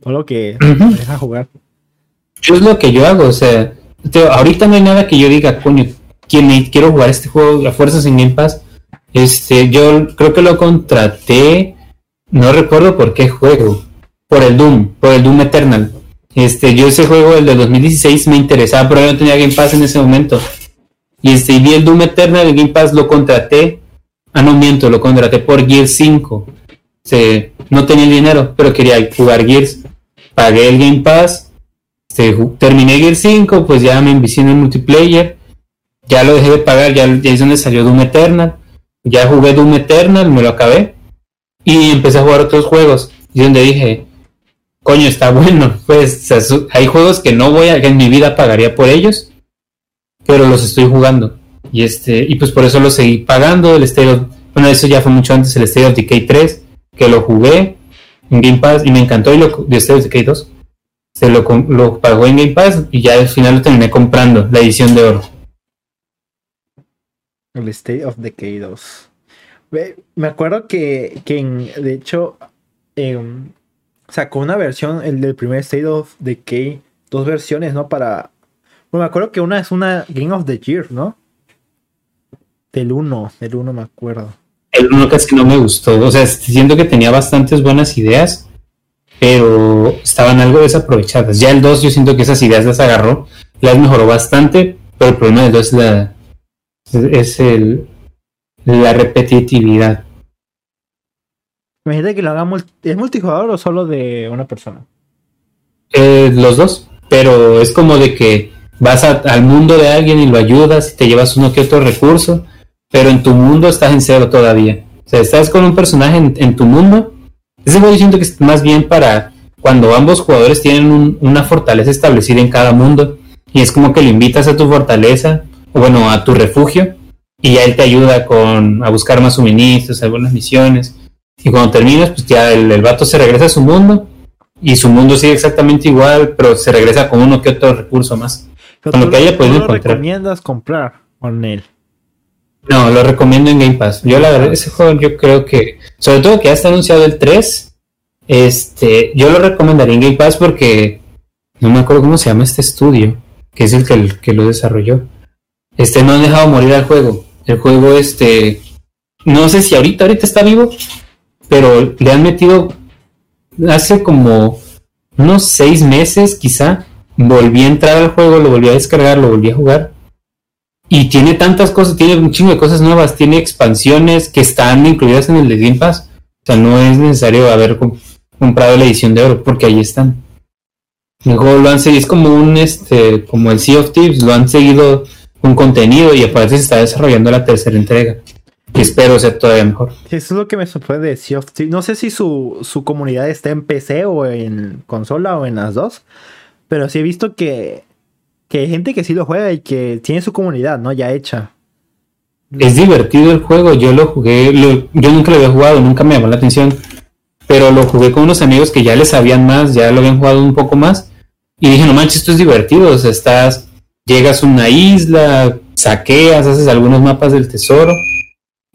todo lo que te deja jugar. Es lo que yo hago, o sea, ahorita no hay nada que yo diga, coño, quiero jugar este juego a fuerzas en Game Pass. Este, yo creo que lo contraté no recuerdo por qué juego. Por el Doom, por el Doom Eternal. Este, yo ese juego, el de 2016, me interesaba, pero yo no tenía Game Pass en ese momento. Y este, vi el Doom Eternal, el Game Pass lo contraté. Ah, no miento, lo contraté por Gears 5. Se, no tenía dinero, pero quería jugar Gears. Pagué el Game Pass. Este, terminé Gears 5, pues ya me envicié en el multiplayer. Ya lo dejé de pagar, ya, ya es donde salió Doom Eternal. Ya jugué Doom Eternal, me lo acabé y empecé a jugar otros juegos. Y donde dije, coño, está bueno. Pues hay juegos que no voy a, que en mi vida pagaría por ellos, pero los estoy jugando. Y este, y pues por eso lo seguí pagando. El State of, bueno, eso ya fue mucho antes, el State of Decay 3, que lo jugué en Game Pass y me encantó. Y lo de State of Decay 2, se lo, lo pagó en Game Pass y ya al final lo terminé comprando, la edición de oro. El State of Decay 2. Me acuerdo que, que de hecho, em, sacó una versión, el del primer State of Decay, dos versiones, ¿no? Para. Bueno, me acuerdo que una es una Game of the Year, ¿no? Del 1, del 1 me acuerdo. El 1 casi no me gustó. O sea, siento que tenía bastantes buenas ideas, pero estaban algo desaprovechadas. Ya el 2 yo siento que esas ideas las agarró, las mejoró bastante, pero el problema del 2 es la. es el. la repetitividad. Imagínate que lo haga ¿Es multijugador o solo de una persona? Eh, los dos. Pero es como de que vas al mundo de alguien y lo ayudas y te llevas uno que otro recurso, pero en tu mundo estás en cero todavía. O sea, estás con un personaje en, tu mundo. Ese juego yo siento que es más bien para cuando ambos jugadores tienen una fortaleza establecida en cada mundo y es como que lo invitas a tu fortaleza, o bueno, a tu refugio, y ya él te ayuda con a buscar más suministros, algunas misiones. Y cuando terminas, pues ya el, el vato se regresa a su mundo y su mundo sigue exactamente igual, pero se regresa con uno que otro recurso más. con lo que haya podido encontrar. recomiendas comprar con él? No, lo recomiendo en Game Pass. Yo la verdad, ese juego yo creo que, sobre todo que ya está anunciado el 3, este, yo lo recomendaría en Game Pass porque no me acuerdo cómo se llama este estudio, que es el que, el que lo desarrolló. Este no han dejado morir al juego. El juego, este, no sé si ahorita, ahorita está vivo, pero le han metido hace como unos seis meses quizá, volví a entrar al juego, lo volví a descargar, lo volví a jugar. Y tiene tantas cosas, tiene un chingo de cosas nuevas, tiene expansiones que están incluidas en el de Game Pass. O sea, no es necesario haber comprado la edición de oro, porque ahí están. Luego lo han seguido, es como un este, como el Sea of Thieves, lo han seguido con contenido y aparte se está desarrollando la tercera entrega espero ser todavía mejor. Eso es lo que me sorprende de Sea of No sé si su, su, comunidad está en PC o en consola o en las dos. Pero sí he visto que, que hay gente que sí lo juega y que tiene su comunidad, ¿no? Ya hecha. Es divertido el juego. Yo lo jugué. yo nunca lo había jugado, nunca me llamó la atención. Pero lo jugué con unos amigos que ya le sabían más, ya lo habían jugado un poco más. Y dije, no manches, esto es divertido. O sea, estás. Llegas a una isla, saqueas, haces algunos mapas del tesoro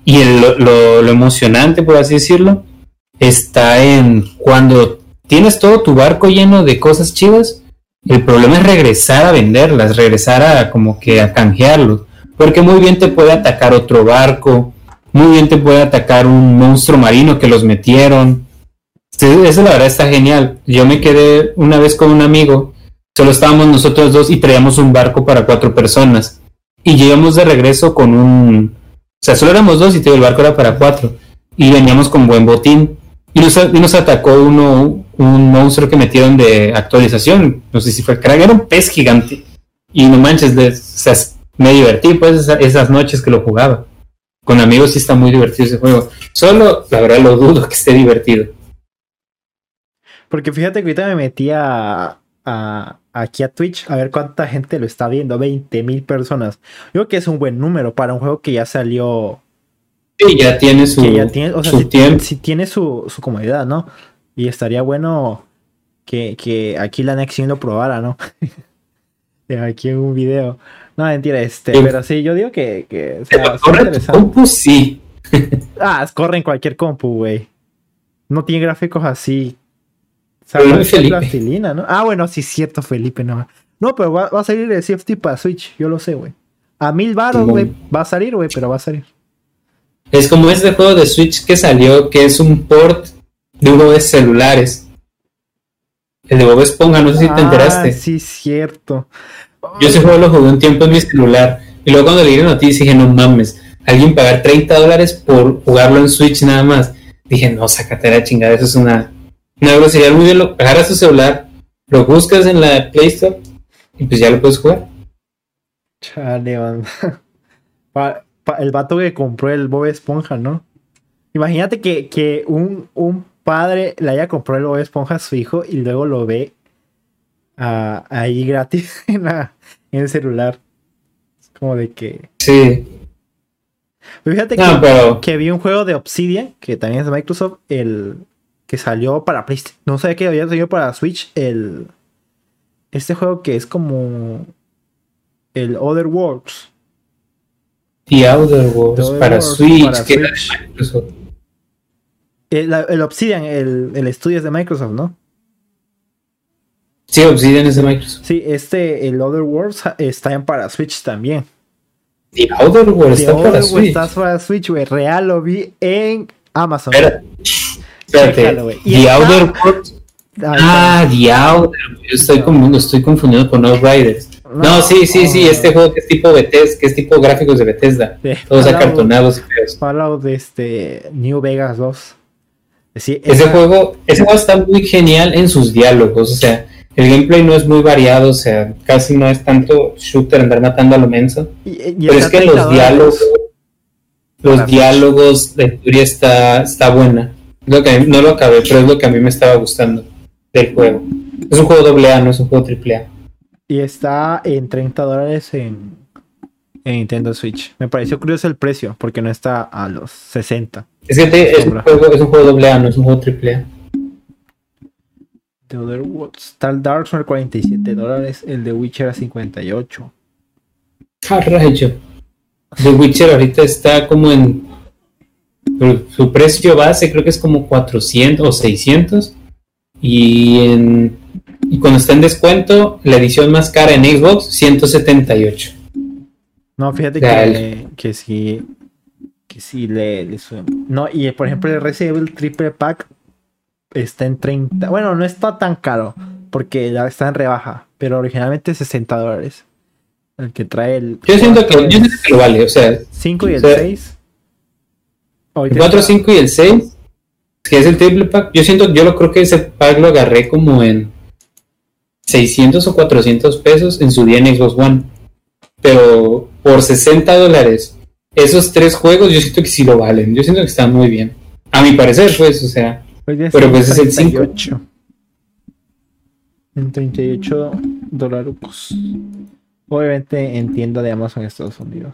y lo, emocionante, por así decirlo, está en cuando tienes todo tu barco lleno de cosas chivas, el problema es regresar a venderlas, regresar a como que a canjearlo, porque muy bien te puede atacar otro barco, muy bien te puede atacar un monstruo marino que los metieron. Eso la verdad está genial. Yo me quedé una vez con un amigo, solo estábamos nosotros dos y traíamos un barco para cuatro personas. Y llegamos de regreso con un, o sea, solo éramos dos y el barco era para cuatro. Y veníamos con buen botín. Y nos, atacó uno, un monstruo que metieron de actualización. No sé si fue crack, era un pez gigante. Y no manches, de, o sea, me divertí pues esas, noches que lo jugaba. Con amigos sí está muy divertido ese juego. Solo, la verdad, lo dudo que esté divertido. Porque fíjate que ahorita me metí a, aquí a Twitch a ver cuánta gente lo está viendo. 20 mil personas. Yo creo que es un buen número para un juego que ya salió. Sí, ya tiene su, su tiempo. si tiene su, su, comodidad, ¿no? Y estaría bueno que, aquí la Next lo probara, ¿no? aquí en un video. No, mentira, este, pero sí, yo digo que, que o sea, compu sí. ah, corre en cualquier compu, güey. No tiene gráficos así ¿no? Ah, bueno, sí cierto, Felipe, no. No, pero va, a salir el CFT para Switch, yo lo sé, güey. A mil baros, güey. Va a salir, güey, pero va a salir. Es como este juego de Switch que salió, que es un port de uno de celulares. El de Bob Esponja, no sé si te ah, enteraste. Sí, cierto. Yo ese juego lo jugué un tiempo en mi celular. Y luego cuando leí la noticia dije, no mames, alguien pagar 30 dólares por jugarlo en Switch nada más. Dije, no, sácate la chingada, eso es una una sería muy bien, lo, agarras tu celular, lo buscas en la Play Store y pues ya lo puedes jugar. Chale, el vato que compró el Bob Esponja, ¿no? Imagínate que, un, un padre le haya comprado el Bob Esponja a su hijo y luego lo ve ah, ahí gratis en, la- en el celular. Es como de que. Sí. Pero Fíjate No, que, pero. que vi un juego de Obsidian, que también es de Microsoft, el que salió para PlayStation. No sabía que había salido para Switch. El. Este juego que es como. El Other Worlds. The Outer Worlds The para Worlds Switch, para que era de Switch. Microsoft. El, la- el Obsidian, el, el estudio es de Microsoft, ¿no? Sí, Obsidian es de Microsoft. Sí, este, el Other Worlds está en para Switch también. The Outer Worlds está Other para Switch. está para Switch, güey. Real lo vi en Amazon. Espérate. Espérate. Y The está- Outer Worlds. Ah, The Outer. Yo estoy, lo estoy confundiendo con Outriders. No, sí, sí, sí. no. Este juego que es tipo Bethesda, que es tipo gráficos de Bethesda. Todos Fallout- acartonados y feos. Fallout de este New Vegas 2. Sí, Ese esa- juego, ese juego está muy genial en sus diálogos, o sea, el gameplay no es muy variado, o sea, casi no es tanto shooter andar matando a lo menso, y- y pero es que 30 los diálogos, los Para diálogos, la historia está, está buena. Lo que mí- no lo acabé, pero es lo que a mí me estaba gustando del juego. Es un juego doble A, no es un juego triple A. Y está en 30 dólares en, en Nintendo Switch. Me pareció curioso el precio, porque no está a los 60. Es que te- es, un juego, es un juego doble A, no es un juego triple A. The Other Worlds. El Dark Souls 47 dólares, el de Witcher a 58. Ah, rayo. The Witcher ahorita está como en. Su su precio base creo que es como 400 o 600. Y, en, y cuando está en descuento, la edición más cara en Xbox, 178. No, fíjate que, que sí. Que sí le, le. No, y por ejemplo, el Resident Evil Triple Pack está en 30. Bueno, no está tan caro. Porque ya está en rebaja. Pero originalmente 60 dólares. El que trae el. Yo siento que, yo siento que lo vale. O sea, 5 y el o sea, 6. el 4, 5 y el 6, que es el triple pack, yo siento, yo lo creo que ese pack lo agarré como en 600 o 400 pesos en su día en Xbox One. Pero por 60 dólares, esos tres juegos yo siento que sí lo valen. Yo siento que están muy bien. A mi parecer, pues, o sea, Pero pues es el cinco. 38. En 38 dólares. Obviamente en tienda de Amazon Estados Unidos.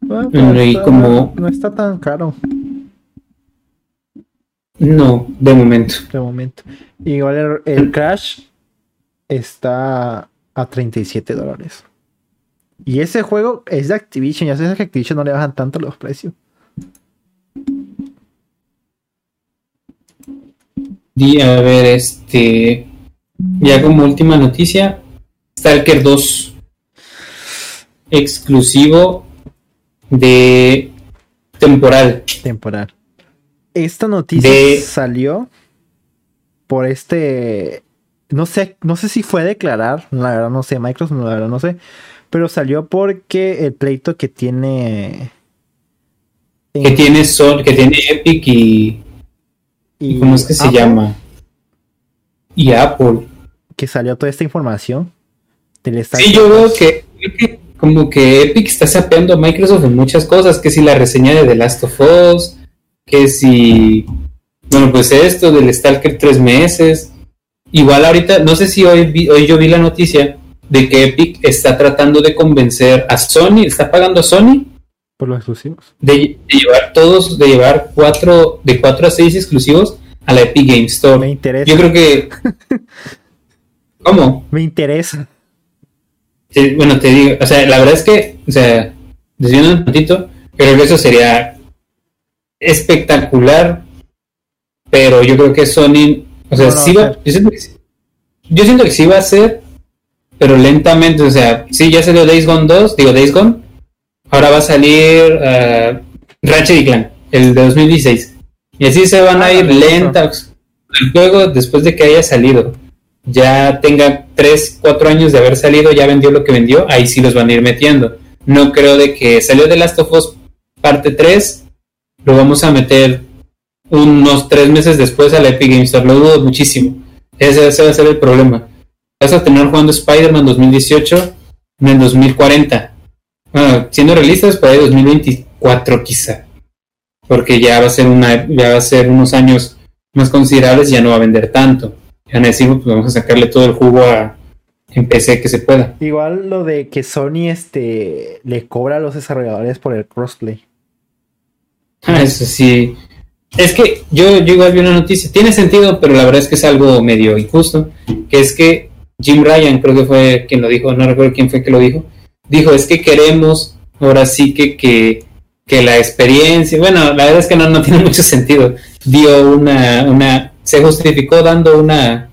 Bueno, y está- como- No está tan caro no, de momento. de momento. Igual el, el Crash está a 37 dólares. Y ese juego es de Activision. Ya sabes que Activision no le bajan tanto los precios. Y a ver, este. Ya como última noticia: Stalker 2. Exclusivo de temporal. temporal. Esta noticia De- salió por este. No sé, no sé si fue declarar, la verdad no sé, Microsoft, la verdad no sé. Pero salió porque el pleito que tiene. Que en- tiene, Son, que tiene Epic y. y ¿Cómo es que se llama? Y Apple. Que salió toda esta información. Del Sí, yo veo que como que Epic está sapeando a Microsoft en muchas cosas, que si la reseña de The Last of Us, que si, bueno, pues esto del Stalker tres meses. Igual ahorita, no sé si hoy, vi- hoy yo vi la noticia de que Epic está tratando de convencer a Sony, está pagando a Sony Por los exclusivos. de, de llevar todos, de llevar cuatro, de cuatro a seis exclusivos a la Epic Game Store. Me interesa. Yo creo que... ¿Cómo? Me interesa. Sí, bueno, te digo, o sea, la verdad es que, o sea, desviando un poquito, creo que eso sería espectacular, pero yo creo que Sony, o sea, No sí va yo siento, que, yo siento que sí va a ser, pero lentamente, o sea, sí, ya salió Days Gone 2, digo Days Gone, ahora va a salir uh, Ratchet y Clank, el de 2016, y así se van Ah, a ir la verdad. lentas, el juego después de que haya salido ya tenga 3, 4 años de haber salido, ya vendió lo que vendió, ahí sí los van a ir metiendo. No creo de que salió de Last of Us parte 3, lo vamos a meter unos 3 meses después a la Epic Games Store, lo dudo muchísimo. Ese, ese va a ser el problema. Vas a tener jugando Spider-Man 2018 en el 2040. Bueno, siendo realistas, para el 2024 quizá. porque ya va a ser una, ya va a ser unos años más considerables y ya no va a vender tanto. Ya decimos, pues vamos a sacarle todo el jugo a, en PC que se pueda. Igual lo de que Sony este le cobra a los desarrolladores por el crossplay. Ah, eso sí. Es que yo, yo igual vi una noticia, tiene sentido, pero la verdad es que es algo medio injusto, que es que Jim Ryan, creo que fue quien lo dijo, no recuerdo quién fue que lo dijo, dijo, es que queremos ahora sí que, que, que la experiencia, bueno, la verdad es que no, no tiene mucho sentido, dio una, una, se justificó dando una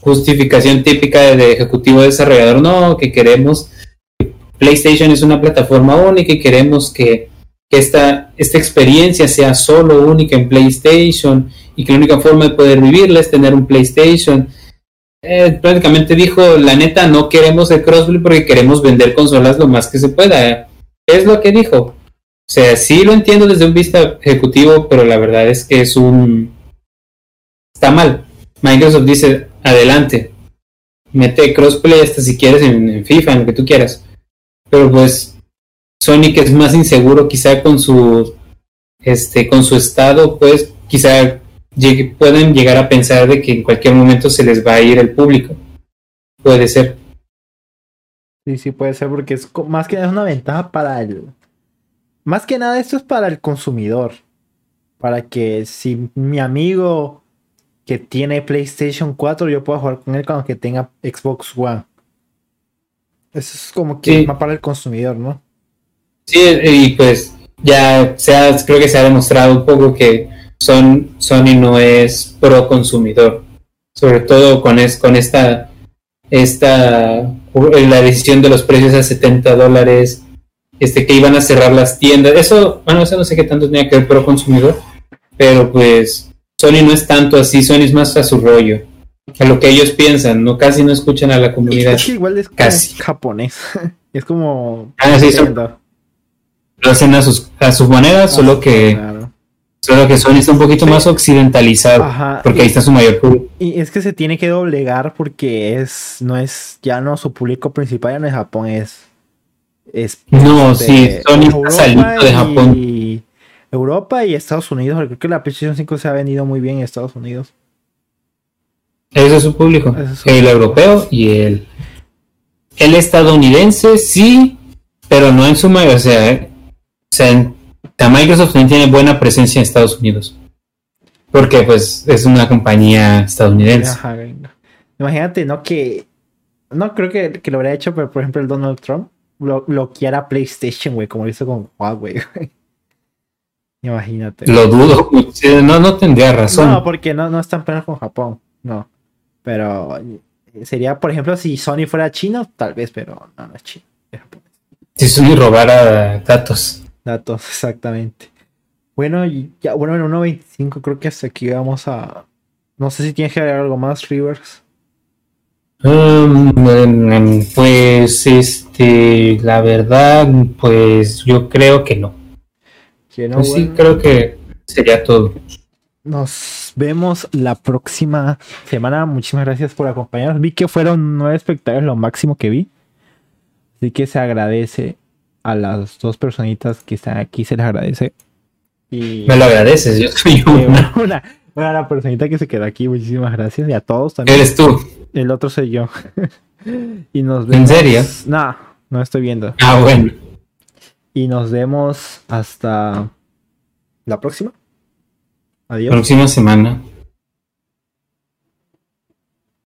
justificación típica de ejecutivo desarrollador, no, que queremos, PlayStation es una plataforma única y queremos que, que esta, esta experiencia sea solo única en PlayStation y que la única forma de poder vivirla es tener un PlayStation. Eh, prácticamente dijo, la neta, no queremos el crossplay porque queremos vender consolas lo más que se pueda. Es lo que dijo. O sea, sí lo entiendo desde un vista ejecutivo, pero la verdad es que es un... Está mal. Microsoft dice, adelante, mete crossplay hasta si quieres en, FIFA, en lo que tú quieras. Pero pues Sonic es más inseguro quizá con su este con su estado, pues quizá pueden llegar a pensar de que en cualquier momento se les va a ir el público. Puede ser. Sí, sí, puede ser porque es más que nada es una ventaja para el más que nada esto es para el consumidor. Para que si mi amigo que tiene PlayStation 4, yo puedo jugar con él cuando que tenga Xbox One. Eso es como que más para el consumidor, ¿no? Sí, y pues ya se creo que se ha demostrado un poco que son, Sony no es pro consumidor. Sobre todo con, es, con esta, esta la decisión de los precios a 70 dólares, este que iban a cerrar las tiendas. Eso, bueno, eso no sé qué tanto tenía que ver pro consumidor, pero pues Sony no es tanto así, Sony es más a su rollo, a lo que ellos piensan, no casi no escuchan a la comunidad. Es que igual es casi. japonés, es como... Ah, sí, lo hacen a sus, a sus maneras, ah, solo que... Solo que Sony está un poquito más occidentalizado, porque ahí está su mayor público. Y es que se tiene que doblegar porque es, no es, ya no su público principal ya no es Japón, es, es no, sí, Sony está saliendo de Japón. Europa y Estados Unidos. Creo que la PlayStation 5 se ha vendido muy bien en Estados Unidos. Ese es su público. el europeo y el, el estadounidense, sí, pero no en su mayoría. O sea, o Microsoft también tiene buena presencia en Estados Unidos. Porque pues es una compañía estadounidense. Imagínate, ¿no? Que no creo que, lo habría hecho, pero por ejemplo el Donald Trump bloqueara PlayStation, güey, como lo hizo con Huawei, Imagínate. Lo dudo, no, no tendría razón. No, porque no, no están peleando con Japón, no. Pero sería, por ejemplo, si Sony fuera chino, tal vez, pero no, no es chino, Si Sony robara datos. Datos, exactamente. Bueno, ya, bueno, en 1.25 creo que hasta aquí vamos a... No sé si tienes que agregar algo más, Rivers. Um, pues, este, la verdad, pues yo creo que no. Pues sí, creo que sería todo. Nos vemos la próxima semana. Muchísimas gracias por acompañarnos. Vi que fueron nueve espectadores, lo máximo que vi. Así que se agradece a las dos personitas que están aquí, se les agradece. Y, Me lo agradeces, yo soy una. una. Bueno, a la personita que se quedó aquí, muchísimas gracias. Y a todos también. Eres tú. El otro soy yo. y nos vemos. ¿En serio? No, no estoy viendo. Ah, bueno. Y nos vemos hasta la próxima. Adiós. Próxima semana.